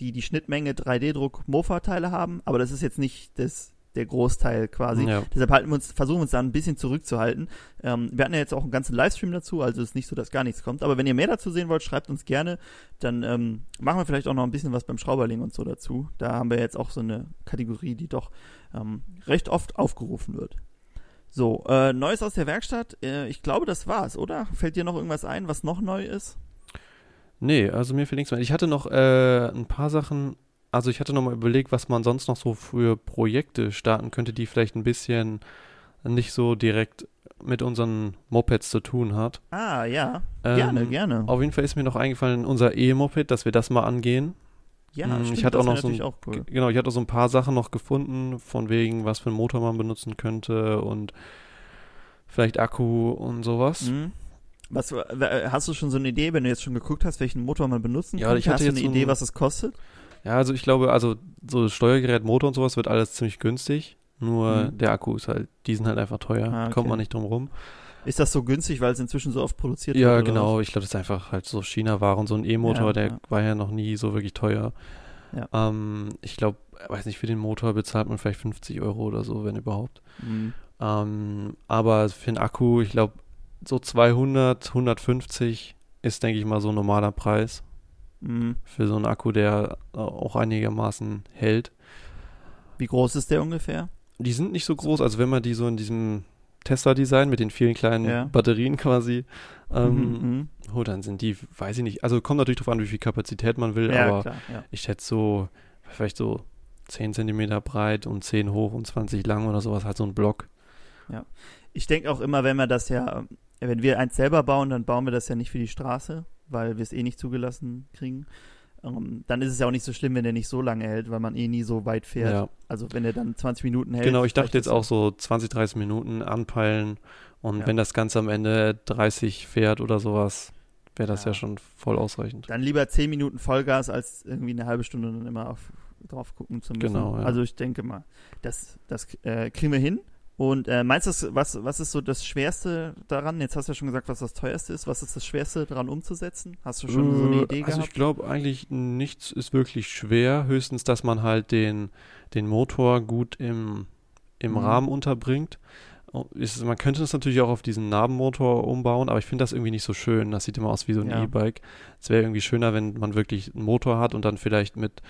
die die Schnittmenge 3D-Druck Mofa-Teile haben, aber das ist jetzt nicht das der Großteil quasi. Ja. Deshalb halten wir uns, versuchen wir uns da ein bisschen zurückzuhalten. Ähm, wir hatten ja jetzt auch einen ganzen Livestream dazu, also ist nicht so, dass gar nichts kommt. Aber wenn ihr mehr dazu sehen wollt, schreibt uns gerne. Dann ähm, machen wir vielleicht auch noch ein bisschen was beim Schrauberling und so dazu. Da haben wir jetzt auch so eine Kategorie, die doch ähm, recht oft aufgerufen wird. So, äh, Neues aus der Werkstatt. Äh, ich glaube, das war's, oder? Fällt dir noch irgendwas ein, was noch neu ist? Nee, also mir fehlt nichts mehr. Ich hatte noch äh, ein paar Sachen, also ich hatte noch mal überlegt, was man sonst noch so für Projekte starten könnte, die vielleicht ein bisschen nicht so direkt mit unseren Mopeds zu tun hat. Ah, ja. Gerne, Ähm, gerne. Auf jeden Fall ist mir noch eingefallen, unser E-Moped, dass wir das mal angehen. Ja, Mm, stimmt, ich hatte auch noch so ein- auch cool. Genau, ich hatte so ein paar Sachen noch gefunden, von wegen, was für einen Motor man benutzen könnte und vielleicht Akku und sowas. Mhm. Was, äh, hast du schon so eine Idee, wenn du jetzt schon geguckt hast, welchen Motor man benutzen Ja, kann? ich hatte hast du eine Idee, was es kostet? Ja, also ich glaube, also so Steuergerät, Motor und sowas wird alles ziemlich günstig. Nur Mhm. der Akku ist halt, die sind halt einfach teuer. Ah, okay. Kommt man nicht drum rum. Ist das so günstig, weil es inzwischen so oft produziert Ja, wird? oder genau. Ich glaube, das ist einfach halt so China-Ware und so ein E-Motor, Ja, der ja. war ja noch nie so wirklich teuer. Ja. Ähm, ich glaube, weiß nicht, für den Motor bezahlt man vielleicht 50 Euro oder so, wenn überhaupt. was? Mhm. Ähm, aber für den Akku, ich glaube, so 200, 150 ist, denke ich mal, so ein normaler Preis Mhm. für so einen Akku, der äh, auch einigermaßen hält. Wie groß ist der ungefähr? Die sind nicht so groß, also wenn man die so in diesem Tesla-Design mit den vielen kleinen Ja. Batterien quasi ähm, Mhm. oh, dann sind die, weiß ich nicht, also kommt natürlich darauf an, wie viel Kapazität man will, Ja, aber klar. Ja. ich schätze so, vielleicht so 10 Zentimeter breit und 10 hoch und 20 lang oder sowas, halt so ein Block. Ich denke auch immer, wenn wir das ja, wenn wir eins selber bauen, dann bauen wir das ja nicht für die Straße, weil wir es eh nicht zugelassen kriegen. Ähm, dann ist es ja auch nicht so schlimm, wenn der nicht so lange hält, weil man eh nie so weit fährt. Ja, Also wenn der dann 20 Minuten hält. genau, ich dachte jetzt auch so 20, 30 Minuten anpeilen und Ja. wenn das Ganze am Ende 30 fährt oder sowas, wäre das Ja. ja. schon voll ausreichend. Dann lieber 10 Minuten Vollgas, als irgendwie eine halbe Stunde dann immer auf, drauf gucken zu müssen. Genau, ja. Also ich denke mal, das, das äh, kriegen wir hin. Und äh, meinst du, was, was ist so das Schwerste daran? Jetzt hast du ja schon gesagt, was das teuerste ist. Was ist das Schwerste daran umzusetzen? Hast du schon so eine Äh, Idee also gehabt? ich glaube eigentlich nichts ist wirklich schwer, höchstens, dass man halt den, den Motor gut im, im Mhm. Rahmen unterbringt. Ist, man könnte es natürlich auch auf diesen Nabenmotor umbauen, aber ich finde das irgendwie nicht so schön. Das sieht immer aus wie so ein Ja. E-Bike. Es wäre irgendwie schöner, wenn man wirklich einen Motor hat und dann vielleicht mit,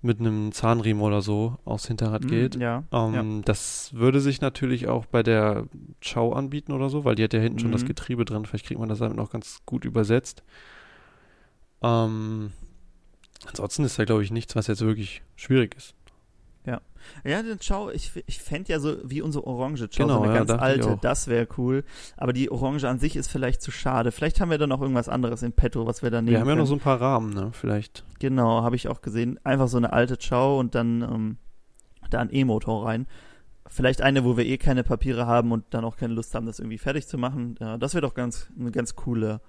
mit einem Zahnriemen oder so aufs Hinterrad Mhm, geht. Ja. Ähm, Das würde sich natürlich auch bei der Chow anbieten oder so, weil die hat ja hinten schon das Mhm. Getriebe drin. Vielleicht kriegt man das damit noch ganz gut übersetzt. Ähm, ansonsten ist da, glaube ich, nichts, was jetzt wirklich schwierig ist. Ja, den Schau, ich, ich fände ja so wie unsere Orange Schau, Genau, so eine ja, ganz alte, das wäre cool. Aber die Orange an sich ist vielleicht zu schade. Vielleicht haben wir dann noch irgendwas anderes in petto, was wir da nehmen Wir haben ja können. noch so ein paar Rahmen, ne? Vielleicht. Genau, habe ich auch gesehen. Einfach so eine alte Chow und dann ähm, da ein E-Motor rein. Vielleicht eine, wo wir eh keine Papiere haben und dann auch keine Lust haben, das irgendwie fertig zu machen. Ja, das wäre doch ganz ein ganz cooler,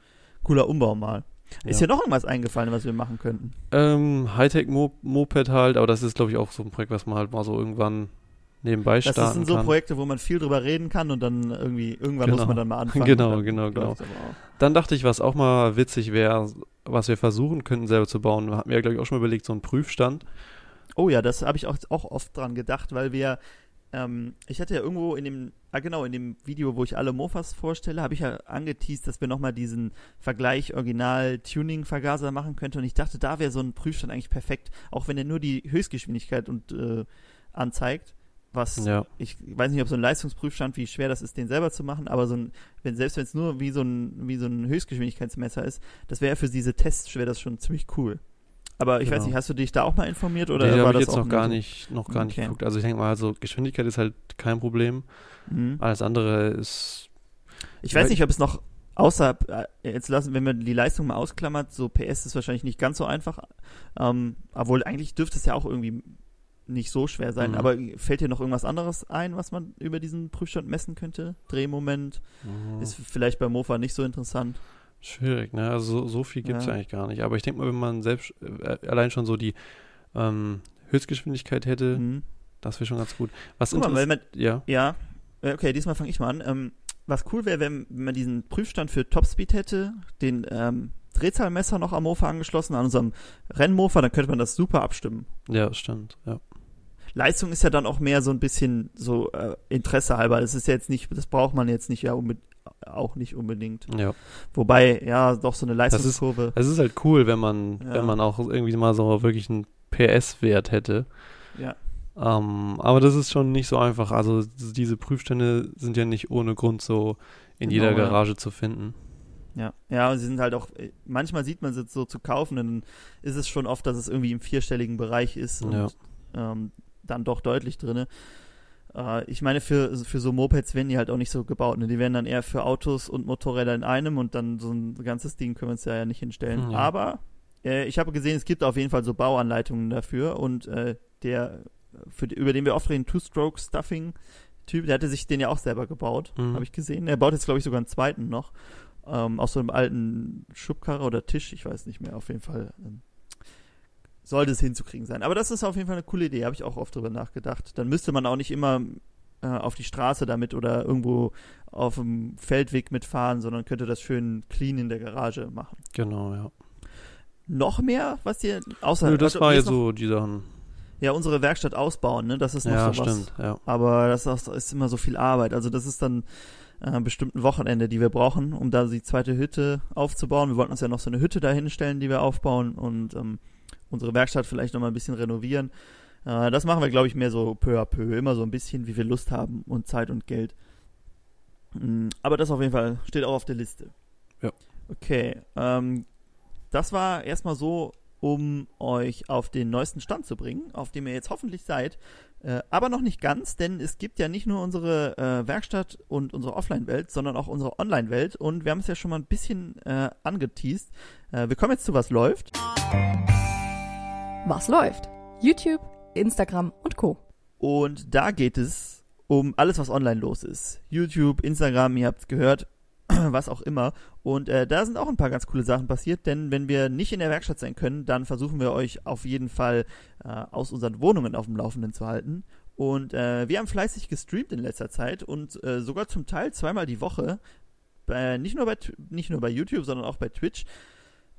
cooler Umbau mal. Ist Ja. noch irgendwas eingefallen, was wir machen könnten? Ähm, Hightech-Moped halt, aber das ist, glaube ich, auch so ein Projekt, was man halt mal so irgendwann nebenbei Das starten sind so kann. Projekte, wo man viel drüber reden kann und dann irgendwie, irgendwann Genau. muss man dann mal anfangen. [LAUGHS] Genau, genau, genau. auch. Dann dachte ich, was auch mal witzig wäre, was wir versuchen könnten selber zu bauen, hatten wir ja, glaube ich, auch schon mal überlegt, so einen Prüfstand. Oh ja, das habe ich auch, auch oft dran gedacht, weil wir, ähm, ich hatte ja irgendwo in dem, ah genau, in dem Video, wo ich alle Mofas vorstelle, habe ich ja angeteased, dass wir nochmal diesen Vergleich Original-Tuning-Vergaser machen könnten und ich dachte, da wäre so ein Prüfstand eigentlich perfekt, auch wenn er nur die Höchstgeschwindigkeit und äh, anzeigt, was Ja. ich weiß nicht, ob so ein Leistungsprüfstand, wie schwer das ist, den selber zu machen, aber so ein, wenn, selbst wenn es nur wie so ein, wie so ein Höchstgeschwindigkeitsmesser ist, das wäre für diese Tests wäre das schon ziemlich cool. Aber ich weiß Genau. nicht, hast du dich da auch mal informiert oder nee, war habe ich das jetzt noch gar nicht, noch gar nicht Okay. geguckt. Also ich denke mal, also Geschwindigkeit ist halt kein Problem. Mhm. Alles andere ist, Ich weiß nicht, ob es noch außer äh, jetzt lassen, wenn man die Leistung mal ausklammert, so PS ist wahrscheinlich nicht ganz so einfach. Ähm, obwohl eigentlich dürfte es ja auch irgendwie nicht so schwer sein. Mhm. Aber fällt dir noch irgendwas anderes ein, was man über diesen Prüfstand messen könnte? Drehmoment mh, ist vielleicht bei Mofa nicht so interessant. Schwierig, ne? Also so, so viel gibt es Ja. eigentlich gar nicht. Aber ich denke mal, wenn man selbst äh, allein schon so die ähm, Höchstgeschwindigkeit hätte, Mhm. das wäre schon ganz gut. Was Guck mal, man, ja, ja, äh, okay, diesmal fange ich mal an. Ähm, was cool wäre, wenn, wenn man diesen Prüfstand für Topspeed hätte, den ähm, Drehzahlmesser noch am Mofa angeschlossen, an unserem Rennmofa, dann könnte man das super abstimmen. ja, stimmt, ja. Leistung ist ja dann auch mehr so ein bisschen so äh, Interesse halber. Das ist ja jetzt nicht, das braucht man jetzt nicht ja unbedingt auch nicht unbedingt. Ja. Wobei, ja, doch so eine Leistungskurve. Es ist halt cool, wenn man, Ja. wenn man auch irgendwie mal so wirklich einen PS-Wert hätte. Ja. Ähm, aber das ist schon nicht so einfach. Also diese Prüfstände sind ja nicht ohne Grund so in Genau, jeder ja. Garage zu finden. Ja, ja, und sie sind halt auch, manchmal sieht man sie so zu kaufen, dann ist es schon oft, dass es irgendwie im vierstelligen Bereich ist und Ja. ähm, dann doch deutlich drinne. Äh, ich meine, für, für so Mopeds werden die halt auch nicht so gebaut. Ne? Die werden dann eher für Autos und Motorräder in einem und dann so ein ganzes Ding können wir uns ja nicht hinstellen. Ja. Aber äh, ich habe gesehen, es gibt auf jeden Fall so Bauanleitungen dafür und äh, der, für, über den wir oft reden, Two-Stroke-Stuffing-Typ, der hatte sich den ja auch selber gebaut, Mhm. habe ich gesehen. Er baut jetzt, glaube ich, sogar einen zweiten noch. Ähm, aus so einem alten Schubkarre oder Tisch, ich weiß nicht mehr, auf jeden Fall. Ähm, sollte es hinzukriegen sein. Aber das ist auf jeden Fall eine coole Idee, habe ich auch oft drüber nachgedacht. Dann müsste man auch nicht immer äh, auf die Straße damit oder irgendwo auf dem Feldweg mitfahren, sondern könnte das schön clean in der Garage machen. Genau, ja. Noch mehr, was dir außer Nö, das also war ja so die Sachen. ja unsere Werkstatt ausbauen, ne? Das ist noch Ja, so was. stimmt, ja. Aber das ist, ist immer so viel Arbeit. Also das ist dann äh, bestimmt ein Wochenende, die wir brauchen, um da die zweite Hütte aufzubauen. Wir wollten uns ja noch so eine Hütte dahin stellen, die wir aufbauen und ähm, unsere Werkstatt vielleicht noch mal ein bisschen renovieren. Äh, das machen wir, glaube ich, mehr so peu à peu, immer so ein bisschen, wie wir Lust haben und Zeit und Geld. Mm, Aber das auf jeden Fall steht auch auf der Liste. Ja. Okay, ähm, das war erstmal so, um euch auf den neuesten Stand zu bringen, auf dem ihr jetzt hoffentlich seid. Äh, aber noch nicht ganz, denn es gibt ja nicht nur unsere äh, Werkstatt und unsere Offline-Welt, sondern auch unsere Online-Welt. Und wir haben es ja schon mal ein bisschen äh, angeteased. Äh, wir kommen jetzt zu Was läuft. Was läuft? YouTube, Instagram und Co. Und da geht es um alles, was online los ist. YouTube, Instagram, ihr habt es gehört, [CLEARS THROAT] was auch immer. Und äh, da sind auch ein paar ganz coole Sachen passiert, denn wenn wir nicht in der Werkstatt sein können, dann versuchen wir euch auf jeden Fall äh, aus unseren Wohnungen auf dem Laufenden zu halten. Und äh, wir haben fleißig gestreamt in letzter Zeit und äh, sogar zum Teil zweimal die Woche. Bei, nicht, nur bei, nicht nur bei YouTube, sondern auch bei Twitch.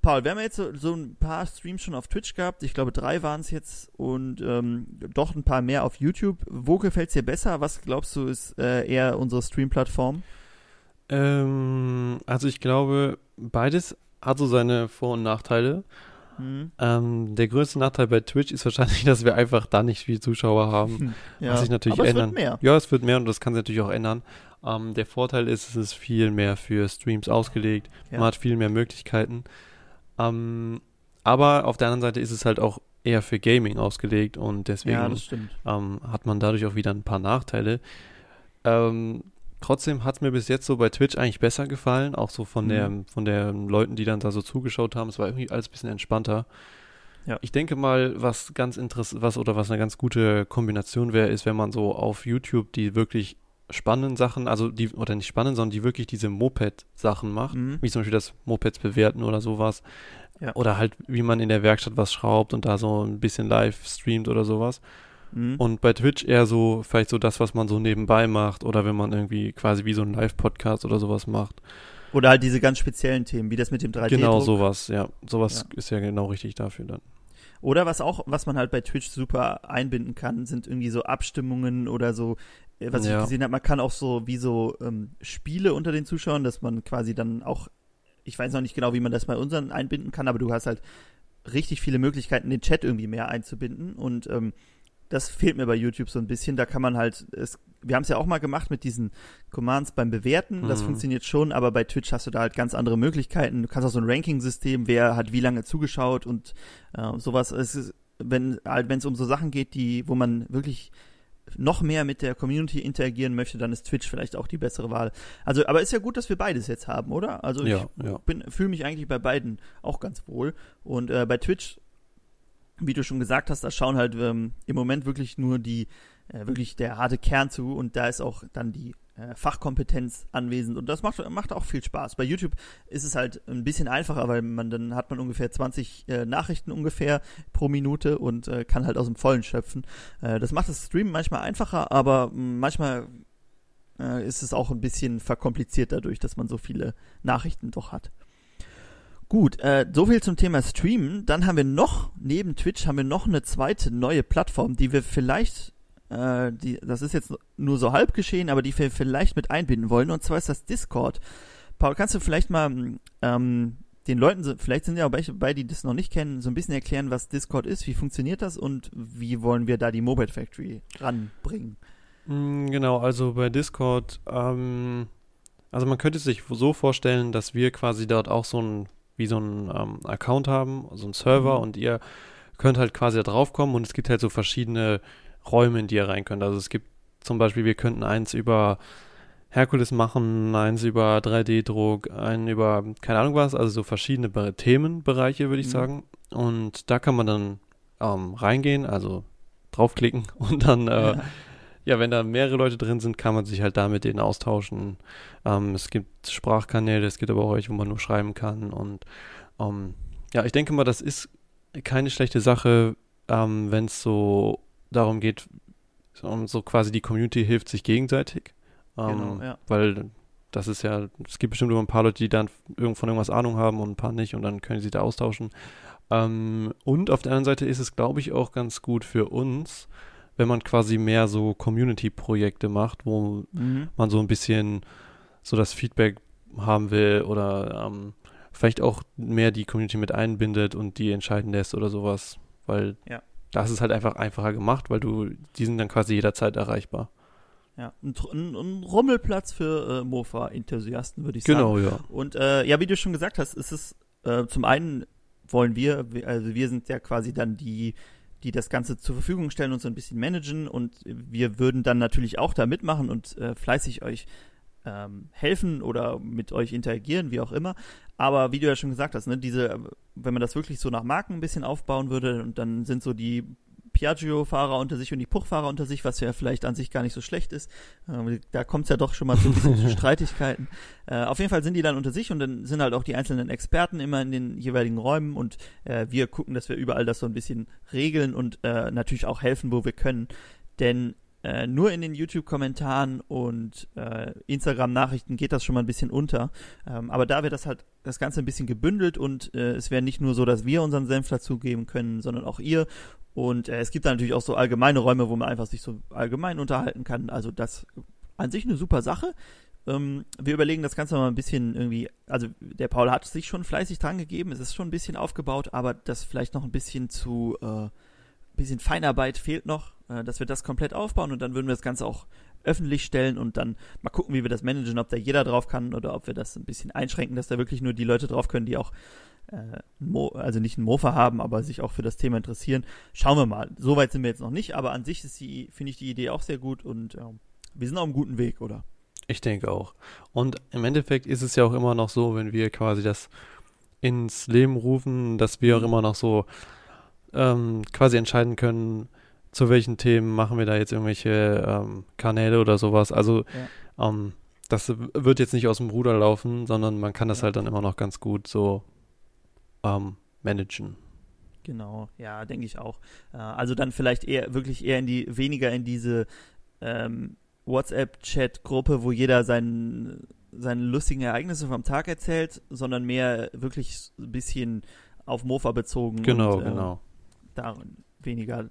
Paul, wir haben ja jetzt so, so ein paar Streams schon auf Twitch gehabt. Ich glaube, drei waren es jetzt und ähm, doch ein paar mehr auf YouTube. Wo gefällt es dir besser? Was glaubst du, ist äh, eher unsere Stream-Plattform? Ähm, also ich glaube, beides hat so seine Vor- und Nachteile. Hm? Ähm, der größte Nachteil bei Twitch ist wahrscheinlich, [LAUGHS] dass wir einfach da nicht viel Zuschauer haben. Ja. Was sich natürlich Aber es ändern. wird mehr. Ja, es wird mehr und das kann sich natürlich auch ändern. Ähm, der Vorteil ist, es ist viel mehr für Streams ausgelegt. Ja. Man hat viel mehr Möglichkeiten. Ähm, aber auf der anderen Seite ist es halt auch eher für Gaming ausgelegt und deswegen Ja, ähm, hat man dadurch auch wieder ein paar Nachteile. Ähm, trotzdem hat es mir bis jetzt so bei Twitch eigentlich besser gefallen, auch so von Mhm. der von der Leuten, die dann da so zugeschaut haben. Es war irgendwie alles ein bisschen entspannter. Ja. Ich denke mal, was ganz interessant, was oder was eine ganz gute Kombination wäre, ist, wenn man so auf YouTube die wirklich spannenden Sachen, also die, oder nicht spannend, sondern die wirklich diese Moped-Sachen macht, Mhm. wie zum Beispiel das Mopeds bewerten oder sowas. Ja. Oder halt, wie man in der Werkstatt was schraubt und da so ein bisschen live streamt oder sowas. Mhm. Und bei Twitch eher so, vielleicht so das, was man so nebenbei macht oder wenn man irgendwie quasi wie so ein Live-Podcast oder sowas macht. Oder halt diese ganz speziellen Themen, wie das mit dem 3D-Druck. Genau sowas, ja. Sowas Ja. ist ja genau richtig dafür dann. Oder was auch, was man halt bei Twitch super einbinden kann, sind irgendwie so Abstimmungen oder so, was Ja. ich gesehen habe, man kann auch so wie so ähm, Spiele unter den Zuschauern, dass man quasi dann auch, ich weiß noch nicht genau, wie man das bei unseren einbinden kann, aber du hast halt richtig viele Möglichkeiten, den Chat irgendwie mehr einzubinden und ähm, das fehlt mir bei YouTube so ein bisschen. Da kann man halt, es, wir haben es ja auch mal gemacht mit diesen Commands beim Bewerten. Das Mhm. funktioniert schon, aber bei Twitch hast du da halt ganz andere Möglichkeiten. Du kannst auch so ein Ranking-System, wer hat wie lange zugeschaut und äh, sowas. Es ist, wenn halt, wenn es um so Sachen geht, die, wo man wirklich noch mehr mit der Community interagieren möchte, dann ist Twitch vielleicht auch die bessere Wahl. Also, aber ist ja gut, dass wir beides jetzt haben, oder? Also Ja, ich ja. bin fühle mich eigentlich bei beiden auch ganz wohl. Und äh, bei Twitch, wie du schon gesagt hast, da schauen halt ähm, im Moment wirklich nur die, äh, wirklich der harte Kern zu und da ist auch dann die Fachkompetenz anwesend und das macht, macht auch viel Spaß. Bei YouTube ist es halt ein bisschen einfacher, weil man dann hat man ungefähr 20 äh, Nachrichten ungefähr pro Minute und äh, kann halt aus dem Vollen schöpfen. Äh, das macht das Streamen manchmal einfacher, aber manchmal äh, ist es auch ein bisschen verkompliziert dadurch, dass man so viele Nachrichten doch hat. Gut, äh, so viel zum Thema Streamen. Dann haben wir noch, neben Twitch, haben wir noch eine zweite neue Plattform, die wir vielleicht, äh, die, das ist jetzt nur so halb geschehen, aber die wir vielleicht mit einbinden wollen. Und zwar ist das Discord. Paul, kannst du vielleicht mal ähm, den Leuten, vielleicht sind ja auch bei, die das noch nicht kennen, so ein bisschen erklären, was Discord ist, wie funktioniert das und wie wollen wir da die Mobile Factory ranbringen? Mm, genau, also bei Discord, ähm, also man könnte sich so vorstellen, dass wir quasi dort auch so ein, wie so ein ähm, Account haben, so ein Server mhm. und ihr könnt halt quasi da drauf kommen und es gibt halt so verschiedene Räume, in die ihr rein könnt. Also es gibt zum Beispiel, wir könnten eins über Herkules machen, eins über 3D-Druck, einen über keine Ahnung was, also so verschiedene Be Themenbereiche, würde ich mhm. sagen. Und da kann man dann ähm, reingehen, also draufklicken [LAUGHS] und dann, äh, ja. ja. wenn da mehrere Leute drin sind, kann man sich halt da mit denen austauschen. Ähm, es gibt Sprachkanäle, es gibt aber auch welche, wo man nur schreiben kann. Und ähm, ja, ich denke mal, das ist keine schlechte Sache, ähm, wenn es so darum geht, um so quasi die Community hilft sich gegenseitig. Genau, ähm, ja. Weil das ist ja, es gibt bestimmt immer ein paar Leute, die dann von irgendwas Ahnung haben und ein paar nicht und dann können sie da austauschen. Ähm, und auf der anderen Seite ist es, glaube ich, auch ganz gut für uns, wenn man quasi mehr so Community-Projekte macht, wo mhm. man so ein bisschen so das Feedback haben will oder ähm, vielleicht auch mehr die Community mit einbindet und die entscheiden lässt oder sowas. Weil ja. Das ist halt einfach einfacher gemacht, weil du, die sind dann quasi jederzeit erreichbar. Ja, ein, ein, Rummelplatz für äh, Mofa-Enthusiasten, würde ich genau, sagen. Genau, ja. Und äh, ja, wie du schon gesagt hast, ist es äh, zum einen wollen wir, also wir sind ja quasi dann die, die das Ganze zur Verfügung stellen und so ein bisschen managen und wir würden dann natürlich auch da mitmachen und äh, fleißig euch ähm, helfen oder mit euch interagieren, wie auch immer. Aber wie du ja schon gesagt hast, ne, diese, wenn man das wirklich so nach Marken ein bisschen aufbauen würde und dann sind so die Piaggio-Fahrer unter sich und die Puch-Fahrer unter sich, was ja vielleicht an sich gar nicht so schlecht ist. Ähm, da kommt es ja doch schon mal zu, zu [LAUGHS] Streitigkeiten. Äh, auf jeden Fall sind die dann unter sich und dann sind halt auch die einzelnen Experten immer in den jeweiligen Räumen und äh, wir gucken, dass wir überall das so ein bisschen regeln und äh, natürlich auch helfen, wo wir können. Denn äh, nur in den YouTube-Kommentaren und äh, Instagram-Nachrichten geht das schon mal ein bisschen unter. Ähm, aber da wird das halt das Ganze ein bisschen gebündelt und äh, es wäre nicht nur so, dass wir unseren Senf dazugeben können, sondern auch ihr. Und äh, es gibt da natürlich auch so allgemeine Räume, wo man einfach sich so allgemein unterhalten kann. Also das an sich eine super Sache. Ähm, wir überlegen das Ganze mal ein bisschen irgendwie, also der Paul hat sich schon fleißig dran gegeben, es ist schon ein bisschen aufgebaut, aber das vielleicht noch ein bisschen zu, äh, bisschen Feinarbeit fehlt noch, äh, dass wir das komplett aufbauen und dann würden wir das Ganze auch öffentlich stellen und dann mal gucken, wie wir das managen, ob da jeder drauf kann oder ob wir das ein bisschen einschränken, dass da wirklich nur die Leute drauf können, die auch äh, also nicht ein Mofa haben, aber sich auch für das Thema interessieren. Schauen wir mal. Soweit sind wir jetzt noch nicht, aber an sich ist die, finde ich die Idee auch sehr gut und äh, wir sind auf einem guten Weg, oder? Ich denke auch. Und im Endeffekt ist es ja auch immer noch so, wenn wir quasi das ins Leben rufen, dass wir auch immer noch so ähm, quasi entscheiden können, zu welchen Themen machen wir da jetzt irgendwelche ähm, Kanäle oder sowas. Also ja. ähm, das wird jetzt nicht aus dem Ruder laufen, sondern man kann das ja. halt dann immer noch ganz gut so ähm, managen. Genau, ja, denke ich auch. Äh, also dann vielleicht eher wirklich eher in die weniger in diese ähm, WhatsApp-Chat-Gruppe, wo jeder seinen seine lustigen Ereignisse vom Tag erzählt, sondern mehr wirklich ein bisschen auf Mofa bezogen. Genau, und, äh, genau. Da weniger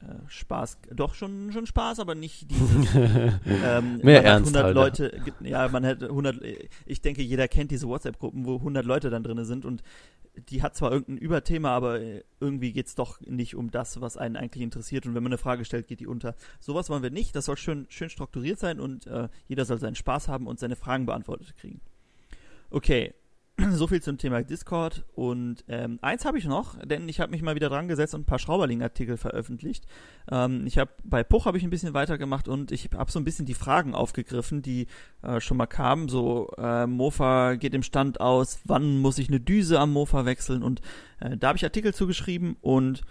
äh, Spaß, doch schon, schon Spaß, aber nicht diese, [LAUGHS] ähm, Mehr Ernst 100 halt, Leute, ja, man hätte 100, ich denke, jeder kennt diese WhatsApp-Gruppen, wo 100 Leute dann drin sind und die hat zwar irgendein Überthema, aber irgendwie geht es doch nicht um das, was einen eigentlich interessiert und wenn man eine Frage stellt, geht die unter. Sowas wollen wir nicht, das soll schön, schön strukturiert sein und äh, jeder soll seinen Spaß haben und seine Fragen beantwortet kriegen. Okay, so viel zum Thema Discord. Und ähm, eins habe ich noch, denn ich habe mich mal wieder dran gesetzt und ein paar Schrauberling-Artikel veröffentlicht. Ähm, ich habe bei Puch habe ich ein bisschen weitergemacht und ich habe so ein bisschen die Fragen aufgegriffen, die äh, schon mal kamen. So äh, Mofa geht im Stand aus, wann muss ich eine Düse am Mofa wechseln? Und äh, da habe ich Artikel zugeschrieben und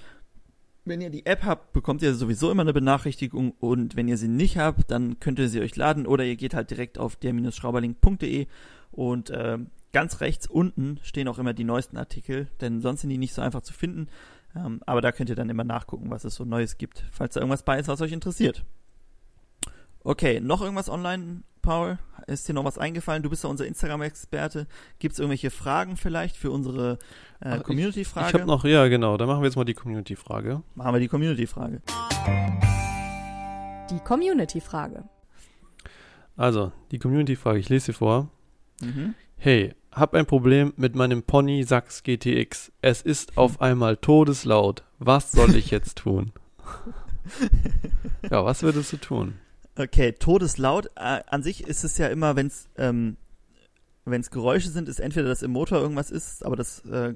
wenn ihr die App habt, bekommt ihr sowieso immer eine Benachrichtigung und wenn ihr sie nicht habt, dann könnt ihr sie euch laden oder ihr geht halt direkt auf der-schrauberling.de und äh, ganz rechts unten stehen auch immer die neuesten Artikel, denn sonst sind die nicht so einfach zu finden. Ähm, aber da könnt ihr dann immer nachgucken, was es so Neues gibt, falls da irgendwas bei ist, was euch interessiert. Okay, noch irgendwas online, Paul? Ist dir noch was eingefallen? Du bist ja unser Instagram-Experte. Gibt es irgendwelche Fragen vielleicht für unsere äh, Community-Frage? Ich habe noch, ja genau, dann machen wir jetzt mal die Community-Frage. Machen wir die Community-Frage. Die Community-Frage. Also, die Community-Frage, ich lese sie vor. Mhm. Hey, hab ein Problem mit meinem Pony Sachs GTX. Es ist auf einmal todeslaut. Was soll ich jetzt tun? [LAUGHS] ja, was würdest du tun? Okay, todeslaut. Äh, an sich ist es ja immer, wenn es ähm, wenn's Geräusche sind, ist entweder, dass im Motor irgendwas ist, aber das äh,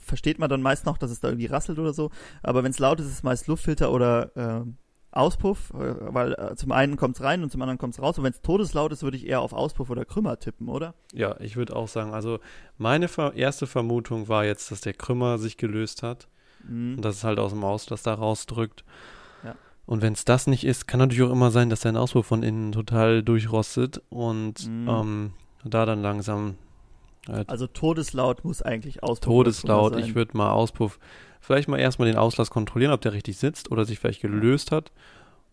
versteht man dann meist noch, dass es da irgendwie rasselt oder so. Aber wenn es laut ist, ist es meist Luftfilter oder äh, Auspuff, äh, weil äh, zum einen kommt es rein und zum anderen kommt es raus. Und wenn es todeslaut ist, würde ich eher auf Auspuff oder Krümmer tippen, oder? Ja, ich würde auch sagen, also meine ver erste Vermutung war jetzt, dass der Krümmer sich gelöst hat Mhm. und dass es halt aus dem Auslass da rausdrückt. Ja. Und wenn es das nicht ist, kann natürlich auch immer sein, dass dein Auspuff von innen total durchrostet und Mhm. ähm, da dann langsam halt Also todeslaut muss eigentlich Auspuff todeslaut. Ich würde mal Auspuff, vielleicht mal erstmal den Auslass kontrollieren, ob der richtig sitzt oder sich vielleicht gelöst hat.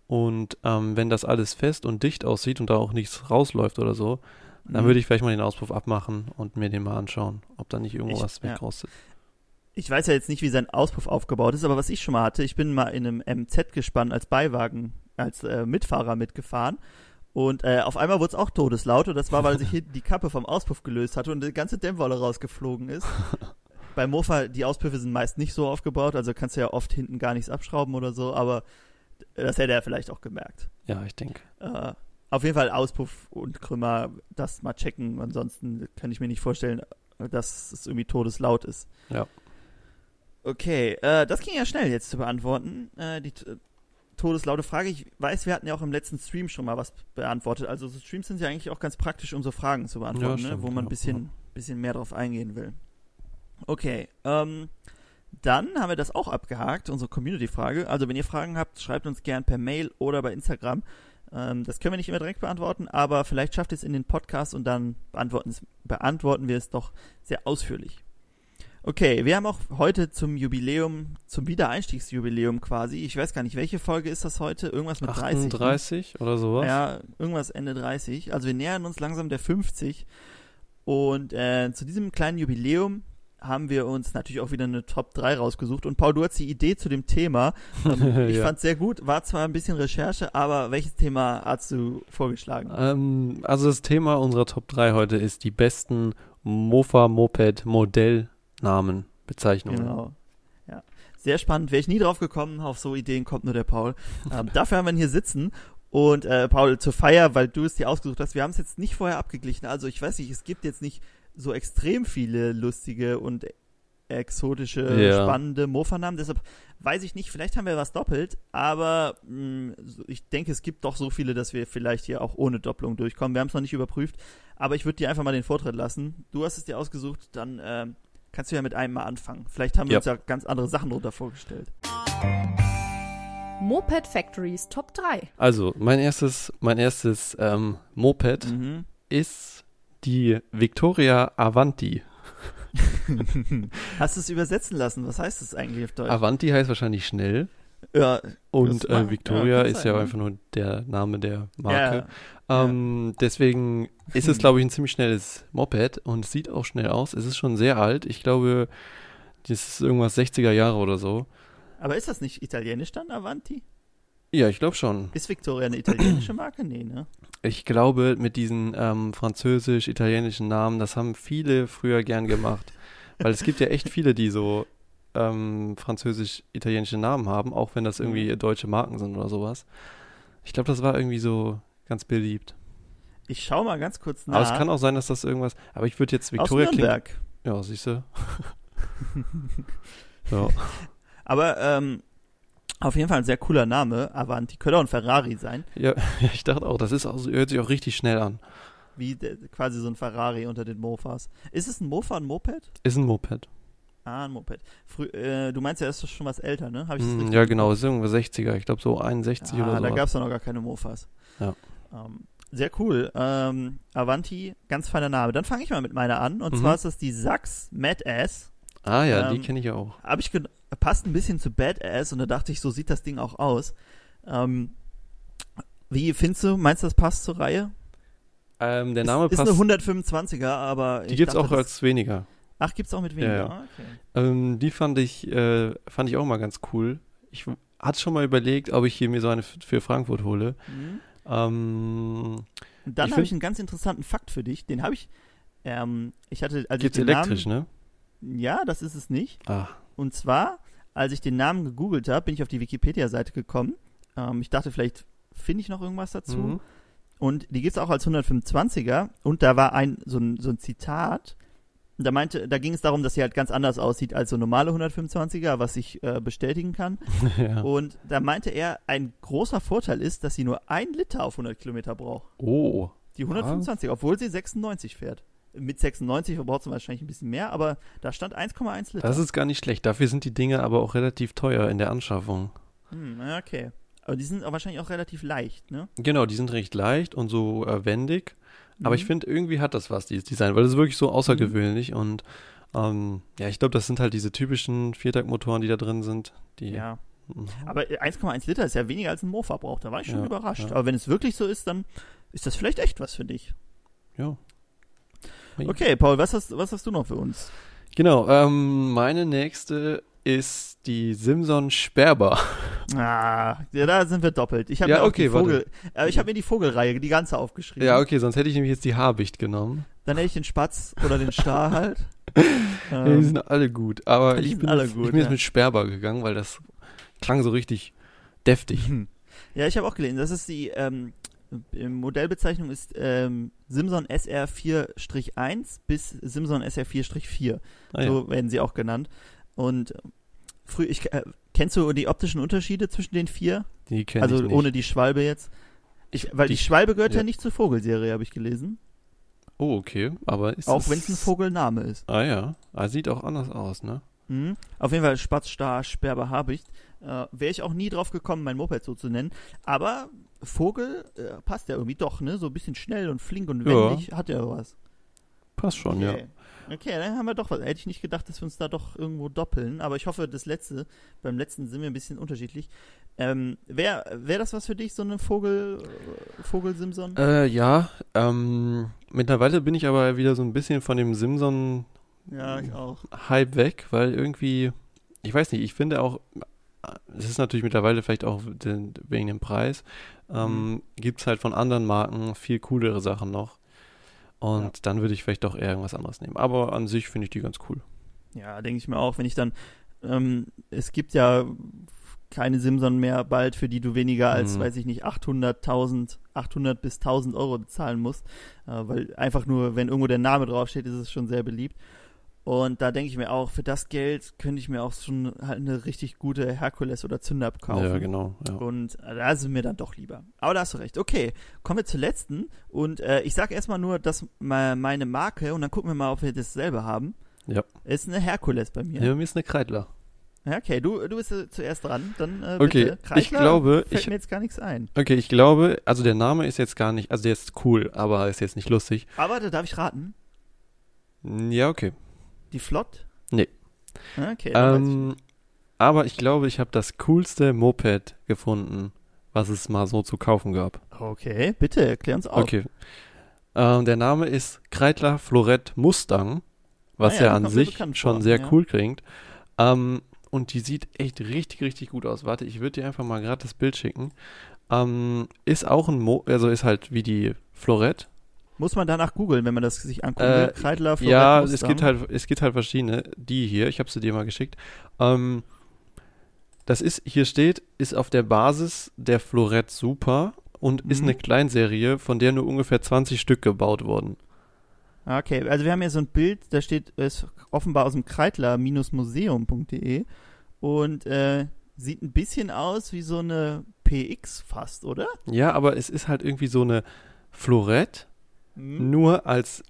Und ähm, wenn das alles fest und dicht aussieht und da auch nichts rausläuft oder so, dann Mhm. würde ich vielleicht mal den Auspuff abmachen und mir den mal anschauen, ob da nicht irgendwo Ich- was ja. wegrostet. Ich weiß ja jetzt nicht, wie sein Auspuff aufgebaut ist, aber was ich schon mal hatte, ich bin mal in einem MZ-Gespann als Beiwagen, als äh, Mitfahrer mitgefahren. Und äh, auf einmal wurde es auch todeslaut und das war, weil sich hier [LAUGHS] die Kappe vom Auspuff gelöst hatte und die ganze Dämmwolle rausgeflogen ist. [LAUGHS] Bei Mofa, die Auspuffe sind meist nicht so aufgebaut, also kannst du ja oft hinten gar nichts abschrauben oder so, aber das hätte er vielleicht auch gemerkt. Ja, ich denke. Äh, auf jeden Fall Auspuff und Krümmer, das mal checken. Ansonsten kann ich mir nicht vorstellen, dass es irgendwie todeslaut ist. Ja. Okay, äh, das ging ja schnell jetzt zu beantworten. Äh, die todeslaute Frage. Ich weiß, wir hatten ja auch im letzten Stream schon mal was beantwortet. Also so Streams sind ja eigentlich auch ganz praktisch, um so Fragen zu beantworten, Ja, ne? stimmt, wo man ein ja, bisschen, bisschen mehr drauf eingehen will. Okay, ähm, dann haben wir das auch abgehakt, unsere Community-Frage. Also wenn ihr Fragen habt, schreibt uns gern per Mail oder bei Instagram. Ähm, das können wir nicht immer direkt beantworten, aber vielleicht schafft ihr es in den Podcast und dann beantworten, beantworten wir es doch sehr ausführlich. Okay, wir haben auch heute zum Jubiläum, zum Wiedereinstiegsjubiläum quasi, ich weiß gar nicht, welche Folge ist das heute? Irgendwas mit 30. ne? 38 oder sowas? Ja, irgendwas Ende 30. Also wir nähern uns langsam der 50. Und äh, zu diesem kleinen Jubiläum haben wir uns natürlich auch wieder eine Top 3 rausgesucht. Und Paul, du hast die Idee zu dem Thema. Ähm, [LAUGHS] ich Ja. fand's sehr gut, war zwar ein bisschen Recherche, aber welches Thema hast du vorgeschlagen? Ähm, also das Thema unserer Top 3 heute ist die besten Mofa-Moped-Modellnamen, Bezeichnungen. Genau. Ja. Sehr spannend. Wäre ich nie drauf gekommen, auf so Ideen kommt nur der Paul. Ähm, [LAUGHS] dafür haben wir ihn hier sitzen. Und äh, Paul, zur Feier, weil du es dir ausgesucht hast, wir haben es jetzt nicht vorher abgeglichen. Also ich weiß nicht, es gibt jetzt nicht so extrem viele lustige und exotische, Ja. spannende Mofa-Namen. Deshalb weiß ich nicht, vielleicht haben wir was doppelt, aber mh, so- ich denke, es gibt doch so viele, dass wir vielleicht hier auch ohne Doppelung durchkommen. Wir haben es noch nicht überprüft, aber ich würde dir einfach mal den Vortritt lassen. Du hast es dir ausgesucht, dann ähm, kannst du ja mit einem mal anfangen. Vielleicht haben wir Ja. uns ja ganz andere Sachen drunter vorgestellt. Moped Factories Top 3. Also, mein erstes, mein erstes ähm, Moped Mhm. ist die Victoria Avanti. [LAUGHS] Hast du es übersetzen lassen? Was heißt das eigentlich auf Deutsch? Avanti heißt wahrscheinlich schnell ja, und äh, Victoria ja, ist ja ne? einfach nur der Name der Marke. ja. Ähm, deswegen ist es, glaube ich, ein ziemlich schnelles Moped und sieht auch schnell aus. Es ist schon sehr alt. Ich glaube, das ist irgendwas 60er Jahre oder so. Aber ist das nicht italienisch dann, Avanti? Ja, ich glaube schon. Ist Victoria eine italienische Marke? Nee, ne? Ich glaube, mit diesen ähm, französisch-italienischen Namen, das haben viele früher gern gemacht. Weil es gibt ja echt viele, die so ähm, französisch-italienische Namen haben, auch wenn das irgendwie deutsche Marken sind oder sowas. Ich glaube, das war irgendwie so ganz beliebt. Ich schau mal ganz kurz nach. Aber es kann auch sein, dass das irgendwas. Aber ich würde jetzt Aus Victoria. Nürnberg. Ja, siehst du. [LAUGHS] ja. Aber ähm, auf jeden Fall ein sehr cooler Name. Avanti. Könnte auch ein Ferrari sein. [LAUGHS] ja, ich dachte auch, das ist auch, hört sich auch richtig schnell an. Wie der, quasi so ein Ferrari unter den Mofas. Ist es ein Mofa, ein Moped? Ist ein Moped. Ah, ein Moped. Frü äh, du meinst ja, das ist schon was älter, ne? Hab ich das richtig ja, genau, Kopf? ist irgendwo 60er. Ich glaube so 61 Ah, oder so. da gab es noch gar keine Mofas. Ja. Ähm, sehr cool. Ähm, Avanti, ganz feiner Name. Dann fange ich mal mit meiner an. Und Mhm. zwar ist das die Sachs Mad-Ass. Ah ja, die Ähm, kenne ich ja auch. Hab ich gen- passt ein bisschen zu Badass und da dachte ich, so sieht das Ding auch aus. Ähm, wie findest du, meinst du, das passt zur Reihe? Ähm, der Name ist, passt. ist eine 125er, aber die gibt es dachte, auch als weniger. Ach, gibt's auch mit weniger. Ja, ja. Ah, okay. Ähm, die fand ich, äh, fand ich auch mal ganz cool. Ich hatte schon mal überlegt, ob ich hier mir so eine für Frankfurt hole. Mhm. Ähm, Und dann habe ich einen ganz interessanten Fakt für dich. Den habe ich. Ähm, ich hatte, als geht's ich den elektrisch, ne? Namen, Ja, das ist es nicht. Ah, Und zwar, als ich den Namen gegoogelt habe, bin ich auf die Wikipedia-Seite gekommen. Ähm, ich dachte, vielleicht finde ich noch irgendwas dazu. mhm. Und die gibt es auch als 125er. Und da war ein so ein, so ein Zitat. Da meinte, da ging es darum, dass sie halt ganz anders aussieht als so normale 125er, was ich äh, bestätigen kann. [LAUGHS] ja. Und da meinte er, ein großer Vorteil ist, dass sie nur ein Liter auf 100 Kilometer braucht. Oh, Die 125, obwohl sie 96 fährt. Mit 96 verbraucht sie wahrscheinlich ein bisschen mehr, aber da stand 1,1 Liter. das ist gar nicht schlecht. Dafür sind die Dinge aber auch relativ teuer in der Anschaffung. hm, okay. Aber die sind auch wahrscheinlich auch relativ leicht, ne? Genau, die sind recht leicht und so äh, wendig. Aber ich Mhm. finde, irgendwie hat das was, dieses Design, weil das ist wirklich so außergewöhnlich und ähm, ja, ich glaube, das sind halt diese typischen Viertaktmotoren, die da drin sind. Die, Ja. Mhm. Aber 1,1 Liter ist ja weniger als ein Mofa-Verbrauch. Da war ich schon Ja, überrascht. ja. Aber wenn es wirklich so ist, dann ist das vielleicht echt was für dich. ja. Okay, Paul, was hast, was hast du noch für uns? Genau, ähm, meine nächste ist die Simson Sperber. [LAUGHS] Ah, ja, da sind wir doppelt. Ich habe Ja, mir okay, die Vogel, äh, ich habe mir die Vogelreihe, die ganze aufgeschrieben. Ja, okay, sonst hätte ich nämlich jetzt die Habicht genommen. Dann hätte ich den Spatz oder den Star halt. [LAUGHS] Ja, die Ähm, sind alle gut, aber ich bin, alle jetzt, gut, ich bin jetzt ja. mit Sperber gegangen, weil das klang so richtig deftig. [LAUGHS] ja, ich habe auch gelesen, das ist die ähm, Modellbezeichnung ist ähm, Simson SR4-1 bis Simson SR4-4. Ah, ja. So werden sie auch genannt. Und äh, früh, ich, äh, kennst du die optischen Unterschiede zwischen den vier? Die kenne Also ich nicht. ohne die Schwalbe jetzt? Ich, weil die, Die- Schwalbe gehört ja. ja. nicht zur Vogelserie, habe ich gelesen. Oh, okay, aber ist auch wenn es ein Vogelname ist. Ah ja, ah, sieht auch anders aus, ne? Mhm. Auf jeden Fall Spatz, Star, Sperber, Habicht. Äh, Wäre ich auch nie drauf gekommen, mein Moped so zu nennen. Aber Vogel äh, passt ja irgendwie doch, ne? So ein bisschen schnell und flink und Ja. wendig hat ja was. Passt schon, ja. Okay. Okay, dann haben wir doch was. Hätte ich nicht gedacht, dass wir uns da doch irgendwo doppeln. Aber ich hoffe, das letzte, beim letzten sind wir ein bisschen unterschiedlich. Ähm, Wäre wär das was für dich, so eine Vogel, äh, Vogel-Simson? Äh, ja, ähm, mittlerweile bin ich aber wieder so ein bisschen von dem Simson ja, ich auch. Hype weg, weil irgendwie, ich weiß nicht, ich finde auch, es ist natürlich mittlerweile vielleicht auch den, wegen dem Preis, ähm, Mhm. gibt es halt von anderen Marken viel coolere Sachen noch. Und Ja. dann würde ich vielleicht doch eher irgendwas anderes nehmen. Aber an sich finde ich die ganz cool. Ja, denke ich mir auch, wenn ich dann, ähm, es gibt ja keine Simson mehr bald, für die du weniger als, Mhm. weiß ich nicht, 800, 1000, 800 bis 1000 Euro bezahlen musst, äh, weil einfach nur, wenn irgendwo der Name draufsteht, ist es schon sehr beliebt. Und da denke ich mir auch, für das Geld könnte ich mir auch schon halt eine richtig gute Herkules oder Zündab kaufen. Ja, genau. Ja. Und äh, da es mir dann doch lieber. Aber da hast du recht. Okay, kommen wir zur letzten. Und äh, ich sage erstmal nur, dass me- meine Marke, und dann gucken wir mal, ob wir dasselbe haben, Ja. ist eine Herkules bei mir. Ja, mir ist eine Kreidler. Ja, okay, du, du bist äh, zuerst dran. Dann, äh, Okay, bitte. ich Kreisler glaube, fällt ich, mir jetzt gar nichts ein. okay, ich glaube, also der Name ist jetzt gar nicht, also der ist cool, aber ist jetzt nicht lustig. Aber da darf ich raten. Ja, okay. Die Flott? Nee. Ah, Okay, ich. Ähm, aber ich glaube, ich habe das coolste Moped gefunden, was es mal so zu kaufen gab. okay, bitte, erklär uns auf. Okay. Ähm, der Name ist Kreidler Florett Mustang, was Ah ja, ja, an sich schon vor, sehr ja. cool klingt. Ähm, und die sieht echt richtig, richtig gut aus. Warte, ich würde dir einfach mal gerade das Bild schicken. Ähm, ist auch ein Mo also ist halt wie die Florett. Muss man danach googeln, wenn man das sich anguckt. Äh? Kreidler, Florett, ja, Mustang. es gibt halt, es gibt halt verschiedene. Die hier, ich habe sie dir mal geschickt. Ähm, das ist, hier steht, ist auf der Basis der Florett Super und ist Mhm. eine Kleinserie, von der nur ungefähr 20 Stück gebaut wurden. Okay, also wir haben hier so ein Bild, da steht, ist offenbar aus dem Kreidler-museum.de und äh, sieht ein bisschen aus wie so eine PX fast, oder? Ja, aber es ist halt irgendwie so eine Florett, Mhm. nur als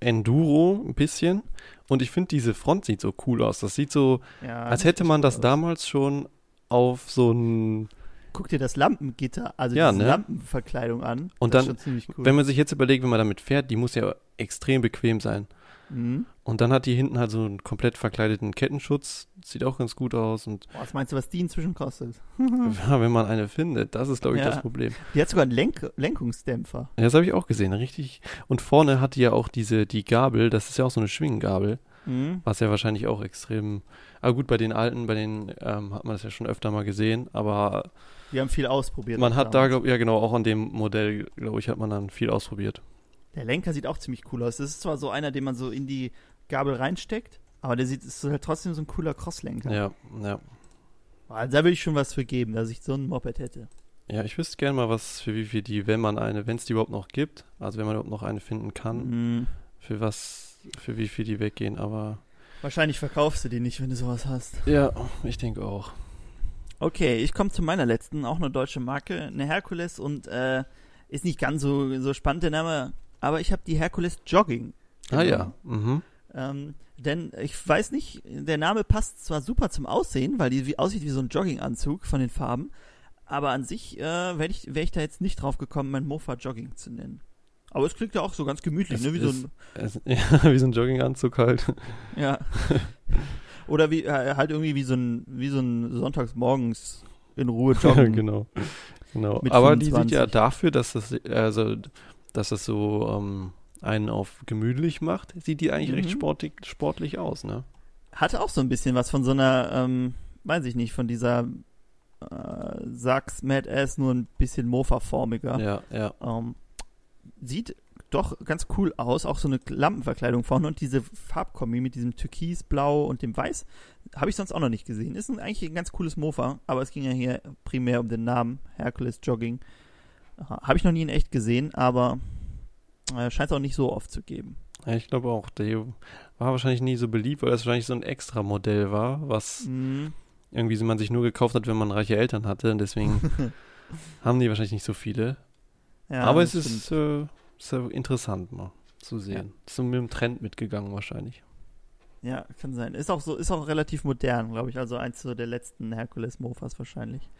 Enduro ein bisschen. Und ich finde, diese Front sieht so cool aus. Das sieht so, Ja, als hätte man das aus. damals schon auf so ein. Guck dir das Lampengitter, also Ja, diese ne? Lampenverkleidung an. Und das dann, ist schon ziemlich cool. Wenn man sich jetzt überlegt, wenn man damit fährt, die muss ja extrem bequem sein. Mhm. Und dann hat die hinten halt so einen komplett verkleideten Kettenschutz. Sieht auch ganz gut aus. Und was meinst du, was die inzwischen kostet? [LAUGHS] [LAUGHS] ja, wenn man eine findet, das ist, glaube ich, Ja. das Problem. Die hat sogar einen Lenk Lenkungsdämpfer. Ja, das habe ich auch gesehen, richtig. Und vorne hat die ja auch diese, die Gabel, das ist ja auch so eine Schwinggabel, Mhm. was ja wahrscheinlich auch extrem. Aber gut, bei den alten, bei den ähm, hat man das ja schon öfter mal gesehen, aber Die haben viel ausprobiert. man hat da, damals. glaub, ja genau, auch an dem Modell, glaube ich, hat man dann viel ausprobiert. Der Lenker sieht auch ziemlich cool aus. Das ist zwar so einer, den man so in die Gabel reinsteckt, aber der sieht, ist halt trotzdem so ein cooler Crosslenker. Ja, ja. Also da würde ich schon was für geben, dass ich so ein Moped hätte. Ja, ich wüsste gerne mal, was für wie viel die, wenn man eine, wenn es die überhaupt noch gibt, also wenn man überhaupt noch eine finden kann, Mhm. für was, für wie viel die weggehen, aber Wahrscheinlich verkaufst du die nicht, wenn du sowas hast. ja, ich denke auch. Okay, ich komme zu meiner letzten, auch eine deutsche Marke, eine Herkules und äh, ist nicht ganz so, so spannend der Name, aber ich habe die Herkules Jogging. Ah ja, genommen. mhm. Ähm, denn ich weiß nicht, der Name passt zwar super zum Aussehen, weil die wie, aussieht wie so ein Jogginganzug von den Farben, aber an sich äh, wäre ich, wär ich da jetzt nicht drauf gekommen, mein Mofa Jogging zu nennen. Aber es klingt ja auch so ganz gemütlich, Es ne? Wie so ist- ein, Es, [LAUGHS] ja, wie so ein Jogginganzug halt. ja. [LAUGHS] Oder wie äh, halt irgendwie wie so ein, wie so ein Sonntagsmorgens in Ruhe joggen. [LAUGHS] genau. genau. Aber die sieht 25. ja dafür, dass das, also, dass das so ähm, einen auf gemütlich macht, sieht die eigentlich recht Mhm. sportlich, sportlich aus, ne? Hatte auch so ein bisschen was von so einer, ähm, weiß ich nicht, von dieser äh, Sachs Mad Ass, nur ein bisschen Mofa-formiger. Ja, ja. Ähm, sieht doch ganz cool aus, auch so eine Lampenverkleidung vorne und diese Farbkombi mit diesem Türkisblau und dem Weiß habe ich sonst auch noch nicht gesehen. Ist ein, eigentlich ein ganz cooles Mofa, aber es ging ja hier primär um den Namen Hercules Jogging. Habe ich noch nie in echt gesehen, aber äh, scheint es auch nicht so oft zu geben. Ja, ich glaube auch. Der war wahrscheinlich nie so beliebt, weil das wahrscheinlich so ein extra Modell war, was Mhm. irgendwie man sich nur gekauft hat, wenn man reiche Eltern hatte. Und deswegen [LAUGHS] haben die wahrscheinlich nicht so viele. Ja, Aber es ist, äh, ist ja interessant mal zu sehen. Ist so mit dem Trend mitgegangen wahrscheinlich. Ja, kann sein. Ist auch so, ist auch relativ modern, glaube ich. Also eins so der letzten Hercules-Mofas wahrscheinlich.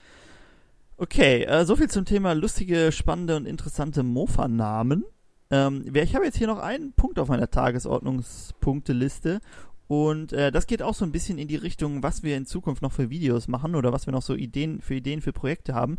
Okay, äh, so viel zum Thema lustige, spannende und interessante Mofa-Namen. Ähm, ich habe jetzt hier noch einen Punkt auf meiner Tagesordnungspunkteliste. Und äh, das geht auch so ein bisschen in die Richtung, was wir in Zukunft noch für Videos machen oder was wir noch so Ideen für Ideen für Projekte haben.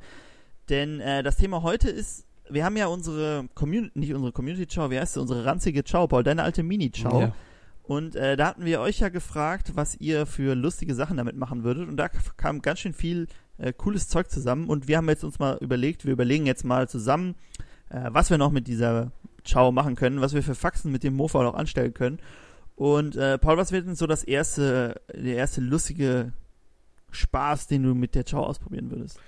Denn äh, das Thema heute ist, wir haben ja unsere Community, nicht unsere Community-Chow, wie heißt sie, unsere ranzige Chow, Paul, deine alte Mini-Chow. Ja. Und äh, da hatten wir euch ja gefragt, was ihr für lustige Sachen damit machen würdet. Und da kam ganz schön viel äh, cooles Zeug zusammen. Und wir haben jetzt uns mal überlegt, wir überlegen jetzt mal zusammen, äh, was wir noch mit dieser Ciao machen können, was wir für Faxen mit dem Mofa noch anstellen können. Und äh, Paul, was wird denn so das erste, der erste lustige Spaß, den du mit der Ciao ausprobieren würdest?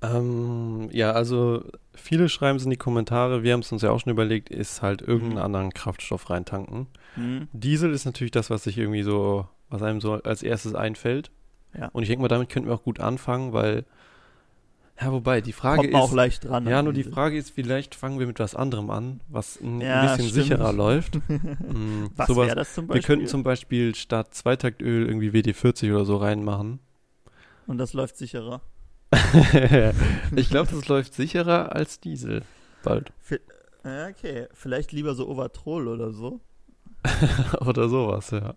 Ähm, ja, also viele schreiben es in die Kommentare, wir haben es uns ja auch schon überlegt, ist halt irgendeinen Mhm. anderen Kraftstoff reintanken. Hm? Diesel ist natürlich das, was sich irgendwie so, was einem so als erstes einfällt. Ja. Und ich denke mal, damit könnten wir auch gut anfangen, weil, ja, wobei, die Frage Kommt man auch ist, leicht dran. ja, nur die Frage ist, vielleicht fangen wir mit was anderem an, was ein, Ja, bisschen stimmt. sicherer läuft. [LAUGHS] Mm, Was wäre das zum wir Beispiel? könnten zum Beispiel statt Zweitaktöl irgendwie WD-40 oder so reinmachen. Und das läuft sicherer. [LAUGHS] ich glaube, das läuft sicherer als Diesel. Bald. Ja, Okay, vielleicht lieber so Overtrol oder so. [LAUGHS] oder sowas, ja.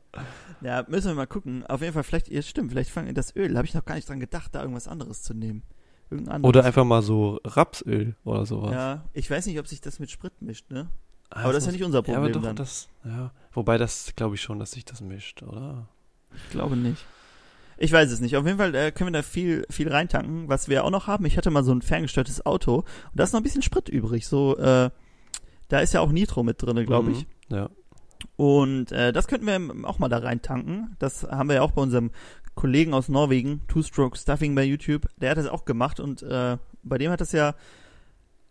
Ja, müssen wir mal gucken. Auf jeden Fall, vielleicht, ja, stimmt, vielleicht fangen das Öl, habe ich noch gar nicht dran gedacht, da irgendwas anderes zu nehmen. Anderes. Oder einfach mal so Rapsöl oder sowas. Ja, ich weiß nicht, ob sich das mit Sprit mischt, ne? Ah, aber das ist ja nicht unser Ja, aber Problem doch, dann. das, ja. Wobei das glaube ich schon, dass sich das mischt, oder? Ich glaube nicht. Ich weiß es nicht. Auf jeden Fall äh, können wir da viel, viel reintanken. Was wir auch noch haben, ich hatte mal so ein ferngesteuertes Auto und da ist noch ein bisschen Sprit übrig. So, äh, da ist ja auch Nitro mit drin, glaube Mhm. ich. Ja. Und äh, das könnten wir auch mal da reintanken. Das haben wir ja auch bei unserem Kollegen aus Norwegen, Two-Stroke Stuffing bei YouTube. Der hat das auch gemacht und äh, bei dem hat das ja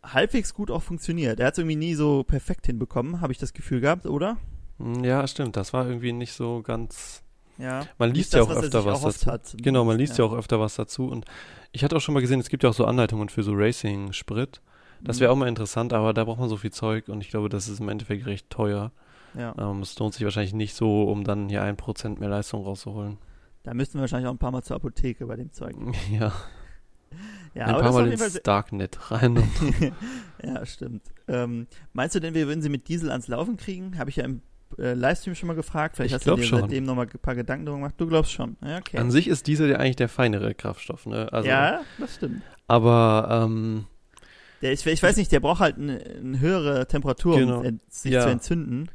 halbwegs gut auch funktioniert. Er hat es irgendwie nie so perfekt hinbekommen, habe ich das Gefühl gehabt, oder? Hm, Ja, stimmt. Das war irgendwie nicht so ganz. Ja. Man liest das, ja auch was er öfter was dazu. hat. Genau, man liest ja. auch öfter was dazu. Und ich hatte auch schon mal gesehen, es gibt ja auch so Anleitungen für so Racing-Sprit. Das Mhm. wäre auch mal interessant, aber da braucht man so viel Zeug und ich glaube, das ist im Endeffekt recht teuer. Ja. Ähm, es lohnt sich wahrscheinlich nicht so, um dann hier ein Prozent mehr Leistung rauszuholen. Da müssten wir wahrscheinlich auch ein paar Mal zur Apotheke bei dem Zeug. [LAUGHS] Ja, [LAUGHS] Ja, ein paar Mal ins Darknet rein. Und [LAUGHS] ja, stimmt. Ähm, meinst du denn, wir würden sie mit Diesel ans Laufen kriegen? Habe ich ja im äh, Livestream schon mal gefragt. Vielleicht Ich hast du dir schon. seitdem nochmal ein paar Gedanken darüber gemacht. Du glaubst schon. Ja, okay. An sich ist Diesel ja eigentlich der feinere Kraftstoff, ne? Also, ja, das stimmt. Aber ähm, Der, ich, ich weiß nicht, der braucht halt eine, eine höhere Temperatur, Genau. um sich Ja. zu entzünden.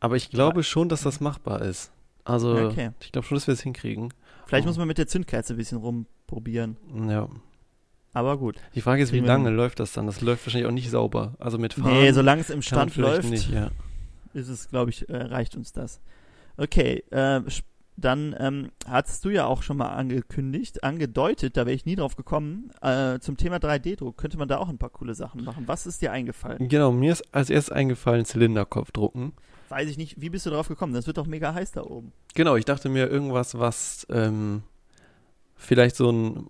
Aber ich glaube schon, dass das machbar ist. Also, Okay. ich glaube schon, dass wir es hinkriegen. Vielleicht Oh. muss man mit der Zündkerze ein bisschen rumprobieren. Ja. Aber gut. Die Frage ist, wie lange läuft das dann? Das läuft wahrscheinlich auch nicht sauber. Also mit Fahren Nee, solange es im Stand läuft, nicht, ja. ist es, glaube ich, äh, reicht uns das. Okay, äh, dann ähm, hattest du ja auch schon mal angekündigt, angedeutet, da wäre ich nie drauf gekommen, äh, zum Thema 3D-Druck könnte man da auch ein paar coole Sachen machen. Was ist dir eingefallen? Genau, mir ist als erstes eingefallen, Zylinderkopf drucken. Weiß ich nicht, wie bist du drauf gekommen? Das wird doch mega heiß da oben. Genau, ich dachte mir irgendwas, was ähm, vielleicht so ein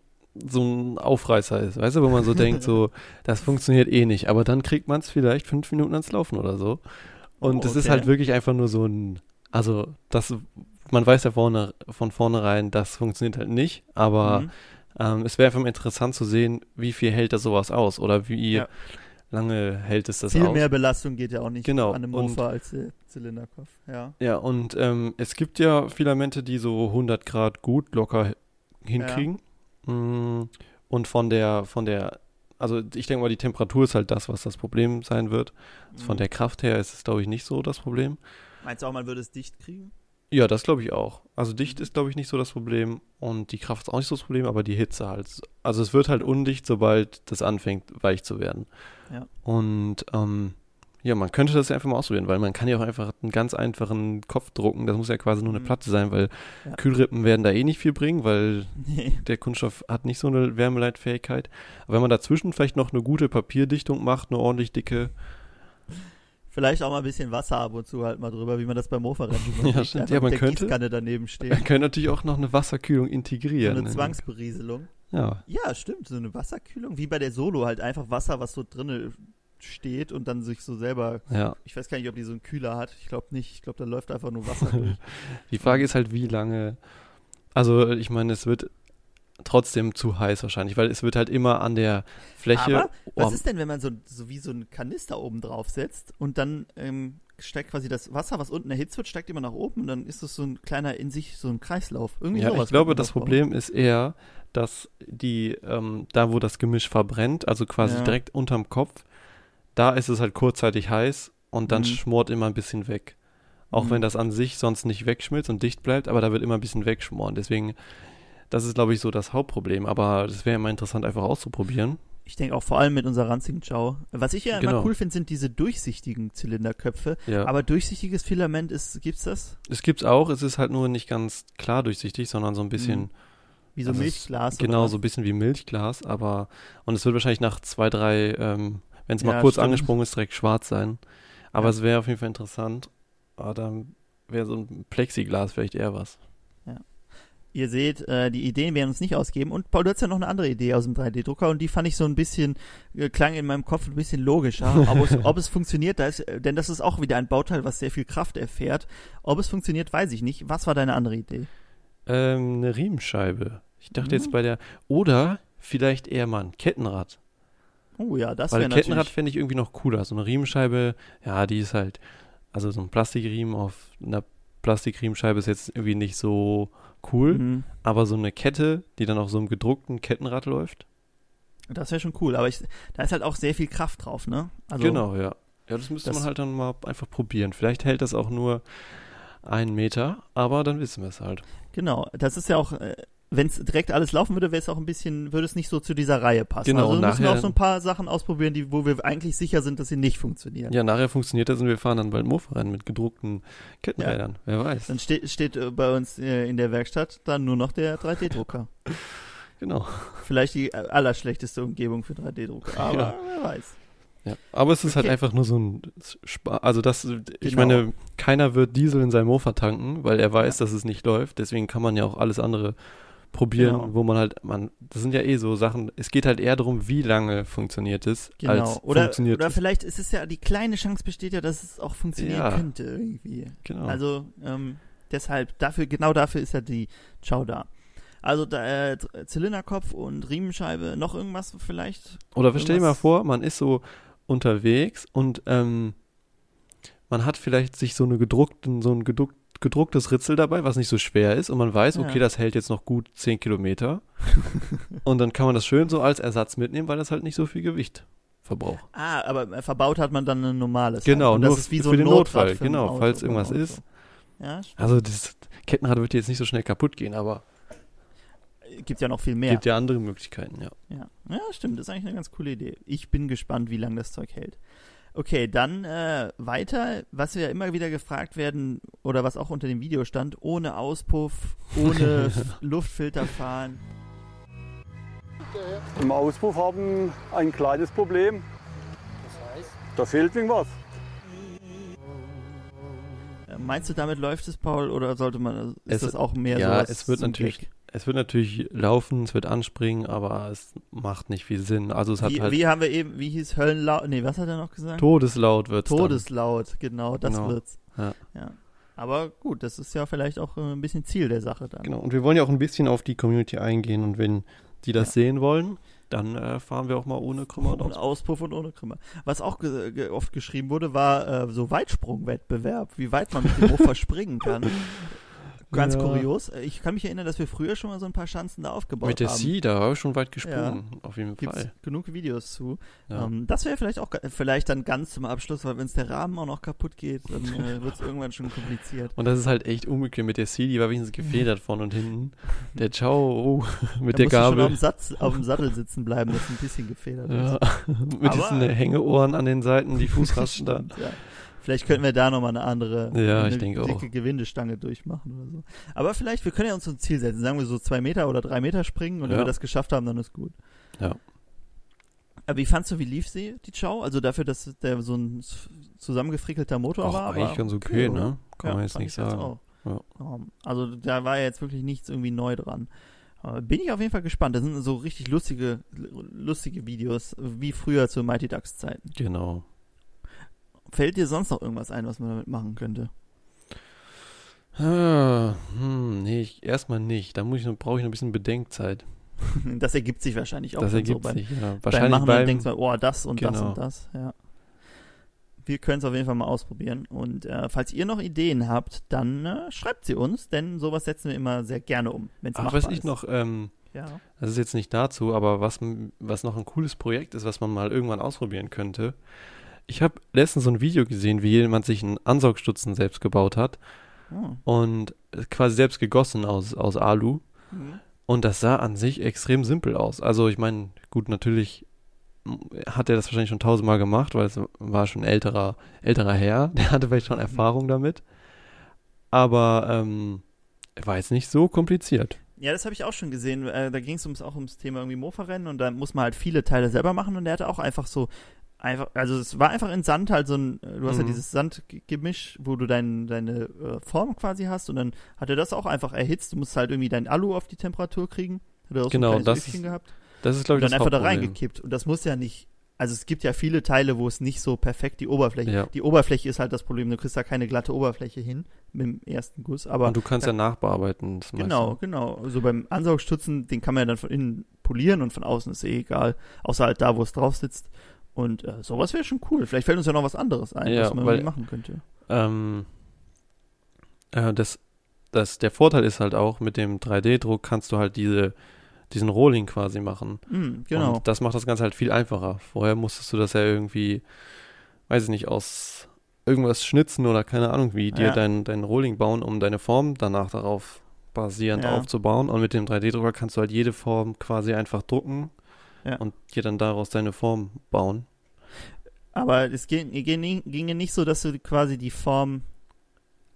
so ein Aufreißer ist, weißt du, wo man so denkt, so, [LAUGHS] das funktioniert eh nicht, aber dann kriegt man es vielleicht fünf Minuten ans Laufen oder so. Und Oh, es ist okay. halt wirklich einfach nur so ein, also das, man weiß ja vorne, von vornherein, das funktioniert halt nicht, aber Mhm. ähm, es wäre einfach mal interessant zu sehen, wie viel hält das sowas aus oder wie Ja. Lange hält es das Viel aus. mehr Belastung geht ja auch nicht Genau, an einem und- Mofa als der Zylinderkopf. Ja. Ja, und ähm, es gibt ja Filamente, die so 100 Grad gut locker hinkriegen. Mm, Und von der, von der, also ich denke mal, die Temperatur ist halt das, was das Problem sein wird. Von Mhm. der Kraft her ist es, glaube ich, nicht so das Problem. Meinst du auch, man würde es dicht kriegen? Ja, das glaube ich auch. Also dicht ist, glaube ich, nicht so das Problem und die Kraft ist auch nicht so das Problem, aber die Hitze halt. Also es wird halt undicht, sobald das anfängt, weich zu werden. Ja. Und ähm, ja, man könnte das ja einfach mal ausprobieren, weil man kann ja auch einfach einen ganz einfachen Kopf drucken. Das muss ja quasi nur eine Mhm. Platte sein, weil Ja. Kühlrippen werden da eh nicht viel bringen, weil Nee. der Kunststoff hat nicht so eine Wärmeleitfähigkeit. Aber wenn man dazwischen vielleicht noch eine gute Papierdichtung macht, eine ordentlich dicke, Vielleicht auch mal ein bisschen Wasser ab und zu halt mal drüber, wie man das beim Mofa-Rennen [LAUGHS] immer Ja, stimmt. Ja, man der könnte- Gießkanne daneben man stehen. könnte natürlich auch noch eine Wasserkühlung So integrieren. eine Zwangsberieselung. Ja, Ja, stimmt, so eine Wasserkühlung, wie bei der Solo halt einfach Wasser, was so drinne steht und dann sich so selber, ja. ich weiß gar nicht, ob die so einen Kühler hat, ich glaube nicht, ich glaube, da läuft einfach nur Wasser [LAUGHS] durch. Die Frage ist halt, wie lange. Also, ich meine, es wird trotzdem zu heiß wahrscheinlich, weil es wird halt immer an der Fläche. Aber was Oh, ist denn, wenn man so, so wie so einen Kanister oben drauf setzt und dann ähm, steigt quasi das Wasser, was unten erhitzt wird, steigt immer nach oben und dann ist das so ein kleiner in sich, so ein Kreislauf. Irgendwie ja, sowas ich glaube, das. Problem ist eher, dass die, ähm, da wo das Gemisch verbrennt, also quasi Ja. direkt unterm Kopf, da ist es halt kurzzeitig heiß und dann Mhm. schmort immer ein bisschen weg. Auch Mhm. wenn das an sich sonst nicht wegschmilzt und dicht bleibt, aber da wird immer ein bisschen wegschmoren. Deswegen, das ist, glaube ich, so das Hauptproblem. Aber das wäre immer interessant, einfach auszuprobieren. Ich denke auch vor allem mit unserer ranzigen Chow. Was ich ja immer Genau. cool finde, sind diese durchsichtigen Zylinderköpfe. Ja. Aber durchsichtiges Filament ist, gibt's das? es gibt's auch, es ist halt nur nicht ganz klar durchsichtig, sondern so ein bisschen. Mhm. Wie so Also es- Milchglas oder Genau, was? so ein bisschen wie Milchglas, aber und es wird wahrscheinlich nach zwei, drei, ähm, wenn es mal Ja, kurz stimmt. angesprungen ist, direkt schwarz sein. Aber Ja. es wäre auf jeden Fall interessant. Aber dann wäre so ein Plexiglas vielleicht eher was. Ihr seht, äh, die Ideen werden uns nicht ausgeben. Und Paul, du hast ja noch eine andere Idee aus dem 3D-Drucker und die fand ich so ein bisschen, äh, klang in meinem Kopf ein bisschen logischer. [LAUGHS] ob, es, ob es funktioniert, da ist, denn das ist auch wieder ein Bauteil, was sehr viel Kraft erfährt. Ob es funktioniert, weiß ich nicht. Was war deine andere Idee? Ähm, eine Riemenscheibe. Ich dachte Mhm. jetzt bei der. Oder vielleicht eher mal ein Kettenrad. Oh ja, das wäre Kettenrad natürlich... fände ich irgendwie noch cooler. So eine Riemenscheibe, ja, die ist halt. Also so ein Plastikriemen auf einer Plastikriemenscheibe ist jetzt irgendwie nicht so cool. Mhm. Aber so eine Kette, die dann auf so einem gedruckten Kettenrad läuft. Das wäre schon cool, aber ich, da ist halt auch sehr viel Kraft drauf, ne? Also, genau, ja. Ja, das müsste das- man halt dann mal einfach probieren. Vielleicht hält das auch nur einen Meter, aber dann wissen wir es halt. Genau, das ist ja auch, äh, wenn es direkt alles laufen würde, wäre es auch ein bisschen, würde es nicht so zu dieser Reihe passen. Genau, also wir müssen auch so ein paar Sachen ausprobieren, die, wo wir eigentlich sicher sind, dass sie nicht funktionieren. Ja, nachher funktioniert das und wir fahren dann bald Mofa-Rennen mit gedruckten Kettenrädern. Wer weiß. Dann ste steht äh, bei uns äh, in der Werkstatt dann nur noch der 3D-Drucker. [LAUGHS] Genau. Vielleicht die äh, allerschlechteste Umgebung für 3D-Drucker, [LAUGHS] aber Ja. wer weiß. Ja. Aber es ist halt Okay. einfach nur so ein Spa also das, ich Genau. meine, keiner wird Diesel in seinem Mofa tanken, weil er weiß, dass es nicht läuft. Deswegen kann man ja auch alles andere probieren, Genau. wo man halt, man, das sind ja eh so Sachen, es geht halt eher darum, wie lange funktioniert es, Genau. als Oder, funktioniert oder es. vielleicht ist es ja, die kleine Chance besteht ja, dass es auch funktionieren Ja. könnte irgendwie. Genau. Also ähm, deshalb, dafür, genau dafür ist ja die Chow da. Also da, äh, Zylinderkopf und Riemenscheibe, noch irgendwas vielleicht? Oder stell dir mal vor, man ist so unterwegs und ähm, man hat vielleicht sich so eine gedruckten, so ein gedruck, gedrucktes Ritzel dabei, was nicht so schwer ist und man weiß, Ja. okay, das hält jetzt noch gut 10 Kilometer. [LAUGHS] und dann kann man das schön so als Ersatz mitnehmen, weil das halt nicht so viel Gewicht verbraucht. Ah, aber äh, verbaut hat man dann ein normales. Genau, halt. Und das nur ist wie für so ein den Notfall, für genau, Auto, falls irgendwas ist. Ja. Also das Kettenrad wird jetzt nicht so schnell kaputt gehen, aber gibt ja noch viel mehr. gibt ja andere Möglichkeiten, ja. Ja. ja, stimmt. Das ist eigentlich eine ganz coole Idee. Ich bin gespannt, wie lange das Zeug hält. Okay, dann äh, weiter, was wir ja immer wieder gefragt werden oder was auch unter dem Video stand, ohne Auspuff, ohne [LAUGHS] Luftfilter fahren. Im Auspuff haben ein kleines Problem. Da fehlt irgendwas. Äh, Meinst du, damit läuft es, Paul, oder sollte man, ist Es- das auch mehr ja, sowas es wird natürlich, Gag? Es wird natürlich laufen, es wird anspringen, aber es macht nicht viel Sinn. Also es hat Wie, halt wie haben wir eben, wie hieß Höllenlaut? Nee, was hat er noch gesagt? Todeslaut wird Todeslaut, genau, das Genau. wird's. Ja. ja. Aber gut, das ist ja vielleicht auch äh, ein bisschen Ziel der Sache dann. Genau, und wir wollen ja auch ein bisschen auf die Community eingehen und wenn die das sehen wollen, dann äh, fahren wir auch mal ohne Krümmer und. Auspuff und ohne Krümmer. Was auch ge ge oft geschrieben wurde, war äh, so Weitsprungwettbewerb, wie weit man mit dem Mofa [LAUGHS] springen kann. Ganz Ja. kurios. Äh, Ich kann mich erinnern, dass wir früher schon mal so ein paar Schanzen da aufgebaut Mit der haben. C, da habe ich schon weit gesprungen, auf jeden Gibt's Fall. genug Videos zu. Ja. Ähm, das wäre vielleicht auch ge- vielleicht dann ganz zum Abschluss, weil wenn es der Rahmen auch noch kaputt geht, dann äh, [LAUGHS] wird es irgendwann schon kompliziert. und das ist halt echt unbequem mit der C, die war wenigstens gefedert vorne und hinten. [LAUGHS] Der Ciao oh, [LAUGHS] mit da der du schon auf Gabel. dem, Satz, auf dem Sattel sitzen bleiben, das ein bisschen gefedert ist. Ja, mit Aber- diesen Hängeohren an den Seiten, die Fußrasten da. Ja. Vielleicht könnten wir da nochmal eine andere, Ja, eine dicke auch. Gewindestange durchmachen oder so. Aber vielleicht, wir können ja uns ein Ziel setzen. Sagen wir so zwei Meter oder drei Meter springen und wenn Ja. wir das geschafft haben, dann ist gut. Ja. Aber wie fandst du, wie lief sie, die Chow? Also dafür, dass der so ein zusammengefrickelter Motor Auch war. eigentlich ganz okay, oder? ne? Kann Ja, man jetzt nicht sagen. Ja. Ähm, Also da war ja jetzt wirklich nichts irgendwie neu dran. Äh, Bin ich auf jeden Fall gespannt. Das sind so richtig lustige, lustige Videos, wie früher zu Mighty Ducks Zeiten. Genau. Fällt dir sonst noch irgendwas ein, was man damit machen könnte? Ah, hm, nee, ich, erstmal nicht. Da muss ich noch, brauche ich noch ein bisschen Bedenkzeit. [LAUGHS] Das ergibt sich wahrscheinlich auch das so ergibt beim, sich, ja. beim Wahrscheinlich Machen. Dann beim, denkst du, oh, das und das Genau. und das. Ja. Wir können es auf jeden Fall mal ausprobieren. Und äh, falls ihr noch Ideen habt, dann äh, schreibt sie uns, denn sowas setzen wir immer sehr gerne um, wenn es Ach, weiß ich ist. noch, ähm, Ja. das ist jetzt nicht dazu, aber was, was noch ein cooles Projekt ist, was man mal irgendwann ausprobieren könnte. Ich habe letztens so ein Video gesehen, wie jemand sich einen Ansaugstutzen selbst gebaut hat Oh. und quasi selbst gegossen aus, aus Alu. Mhm. Und das sah an sich extrem simpel aus. Also ich meine, gut, natürlich hat er das wahrscheinlich schon tausendmal gemacht, weil es war schon ein älterer, älterer Herr, [LAUGHS] der hatte vielleicht schon Erfahrung damit. Aber ähm, war jetzt nicht so kompliziert. Ja, das habe ich auch schon gesehen. Äh, da ging es ums, auch ums Thema irgendwie Mofa-Rennen und da muss man halt viele Teile selber machen und der hatte auch einfach so einfach, also es war einfach in Sand halt so ein, äh, du hast ja Mhm. dieses Sandgemisch, wo du dein, deine äh, Form quasi hast und dann hat er das auch einfach erhitzt. Du musst halt irgendwie dein Alu auf die Temperatur kriegen. Hat er auch Genau, so ein kleines das ist, gehabt. Das ist, glaube Und ich, dann das einfach da reingekippt. Und das muss ja nicht, also es gibt ja viele Teile, wo es nicht so perfekt die Oberfläche, Ja. die Oberfläche ist halt das Problem. Du kriegst da keine glatte Oberfläche hin mit dem ersten Guss. Aber Und du kannst ja nachbearbeiten. Das Genau, meiste. genau. Also beim Ansaugstutzen, den kann man ja dann von innen polieren und von außen ist eh egal. Außer halt da, wo es drauf sitzt. Und äh, sowas wäre schon cool. Vielleicht fällt uns ja noch was anderes ein, Ja, was man weil- machen könnte. Ähm, äh, das, das, der Vorteil ist halt auch, mit dem 3D-Druck kannst du halt diese, diesen Rolling quasi machen. Mhm, genau. Und das macht das Ganze halt viel einfacher. Vorher musstest du das ja irgendwie, weiß ich nicht, aus irgendwas schnitzen oder keine Ahnung wie, dir Ja. dein, dein Rolling bauen, um deine Form danach darauf basierend Ja. aufzubauen. Und mit dem 3D-Drucker kannst du halt jede Form quasi einfach drucken Ja. und dir dann daraus deine Form bauen. Aber es ging, ging, ginge nicht so, dass du quasi die Form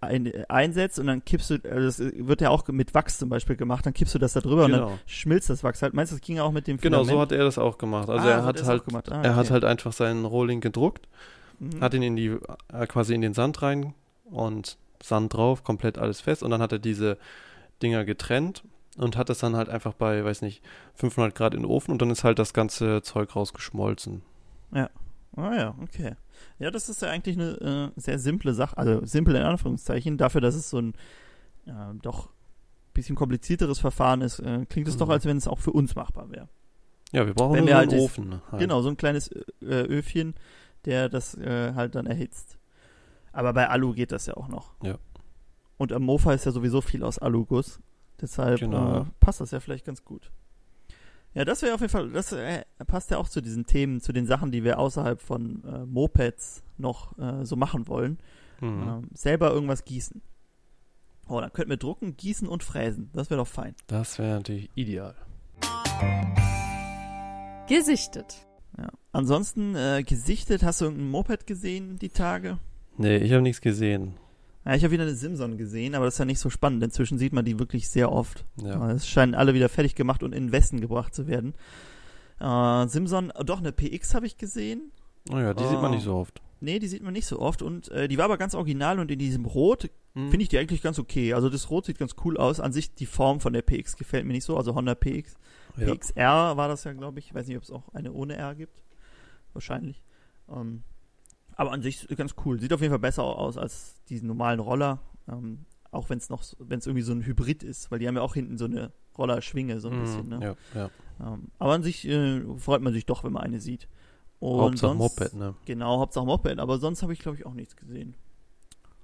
ein, einsetzt und dann kippst du, also das wird ja auch mit Wachs zum Beispiel gemacht, dann kippst du das da drüber und dann Genau. schmilzt das Wachs halt. Meinst du, das ging auch mit dem Genau, so Filament? hat er das auch gemacht. Also Ah, er hat das halt. Ah, Er hat okay. halt einfach seinen Rohling gedruckt, Mhm. hat ihn in die, äh, quasi in den Sand rein und Sand drauf, komplett alles fest und dann hat er diese Dinger getrennt und hat das dann halt einfach bei, weiß nicht, 500 Grad in den Ofen und dann ist halt das ganze Zeug rausgeschmolzen. Ah ja, okay. Ja, das ist ja eigentlich eine äh, sehr simple Sache, also simpel in Anführungszeichen, dafür, dass es so ein äh, doch bisschen komplizierteres Verfahren ist, äh, klingt es doch, Mhm. als wenn es auch für uns machbar wäre. Ja, wir brauchen Wenn nur wir so halt einen Ofen. Halt. Genau, so ein kleines äh, Öfchen, der das äh, halt dann erhitzt. Aber bei Alu geht das ja auch noch. Ja. Und am Mofa ist ja sowieso viel aus Aluguss. Deshalb Genau. äh, passt das ja vielleicht ganz gut. Ja, das wäre auf jeden Fall, das äh, passt ja auch zu diesen Themen, zu den Sachen, die wir außerhalb von äh, Mopeds noch äh, so machen wollen. Mhm. Ähm, selber irgendwas gießen. Oh, dann könnten wir drucken, gießen und fräsen. Das wäre doch fein. Das wäre natürlich ideal. Gesichtet. Ja. Ansonsten, äh, gesichtet, hast du irgendein Moped gesehen die Tage? Nee, ich habe nichts gesehen. Ja, ich habe wieder eine Simson gesehen, aber das ist ja nicht so spannend. Inzwischen sieht man die wirklich sehr oft. Ja. Es scheinen alle wieder fertig gemacht und in den Westen gebracht zu werden. Äh, Simson, doch eine PX habe ich gesehen. Oh ja, die sieht man Oh. nicht so oft. Nee, die sieht man nicht so oft und äh, die war aber ganz original und in diesem Rot Hm. finde ich die eigentlich ganz okay. Also das Rot sieht ganz cool aus. An sich die Form von der PX gefällt mir nicht so, also Honda PX. ja. PXR war das ja, glaube ich. Ich weiß nicht, ob es auch eine ohne R gibt. Wahrscheinlich. Ähm, aber an sich ganz cool. Sieht auf jeden Fall besser aus als diesen normalen Roller. Ähm, auch wenn es noch, wenn es irgendwie so ein Hybrid ist, weil die haben ja auch hinten so eine Rollerschwinge so ein Mhm, bisschen. Ne? Ja, ja. Ähm, aber an sich äh, freut man sich doch, wenn man eine sieht. Und Hauptsache sonst- Moped, ne? Genau, Hauptsache Moped. Aber sonst habe ich, glaube ich, auch nichts gesehen.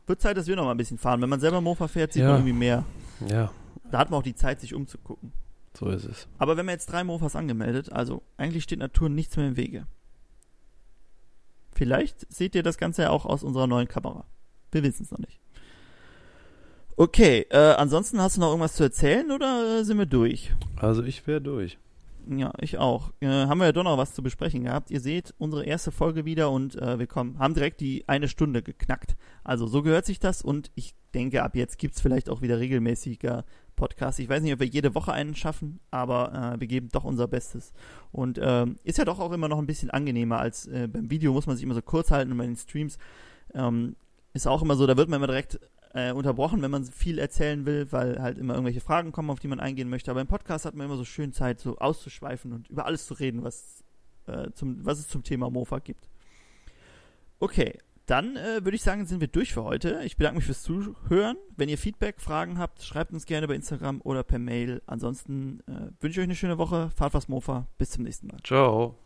Wird Zeit, dass wir noch mal ein bisschen fahren. Wenn man selber Mofa fährt, sieht Ja. man irgendwie mehr. Ja, Da hat man auch die Zeit, sich umzugucken. so ist es. Aber wenn man jetzt drei Mofas angemeldet, also eigentlich steht Natur nichts mehr im Wege. Vielleicht seht ihr das Ganze ja auch aus unserer neuen Kamera. Wir wissen es noch nicht. Okay, äh, ansonsten hast du noch irgendwas zu erzählen oder äh, sind wir durch? Also ich wäre durch. Ja, ich auch. Äh, haben wir ja doch noch was zu besprechen gehabt. Ihr seht unsere erste Folge wieder und äh, wir kommen, haben direkt die eine Stunde geknackt. Also so gehört sich das und ich denke, ab jetzt gibt's vielleicht auch wieder regelmäßiger Podcasts. Ich weiß nicht, ob wir jede Woche einen schaffen, aber äh, wir geben doch unser Bestes. Und ähm, ist ja doch auch immer noch ein bisschen angenehmer als äh, beim Video, muss man sich immer so kurz halten und bei den Streams ähm, ist auch immer so, da wird man immer direkt äh, unterbrochen, wenn man viel erzählen will, weil halt immer irgendwelche Fragen kommen, auf die man eingehen möchte. Aber im Podcast hat man immer so schön Zeit, so auszuschweifen und über alles zu reden, was, äh, zum, was es zum Thema Mofa gibt. Okay, dann äh, würde ich sagen, sind wir durch für heute. Ich bedanke mich fürs Zuhören. Wenn ihr Feedback, Fragen habt, schreibt uns gerne bei Instagram oder per Mail. Ansonsten äh, wünsche ich euch eine schöne Woche. Fahrt was Mofa. Bis zum nächsten Mal. Ciao.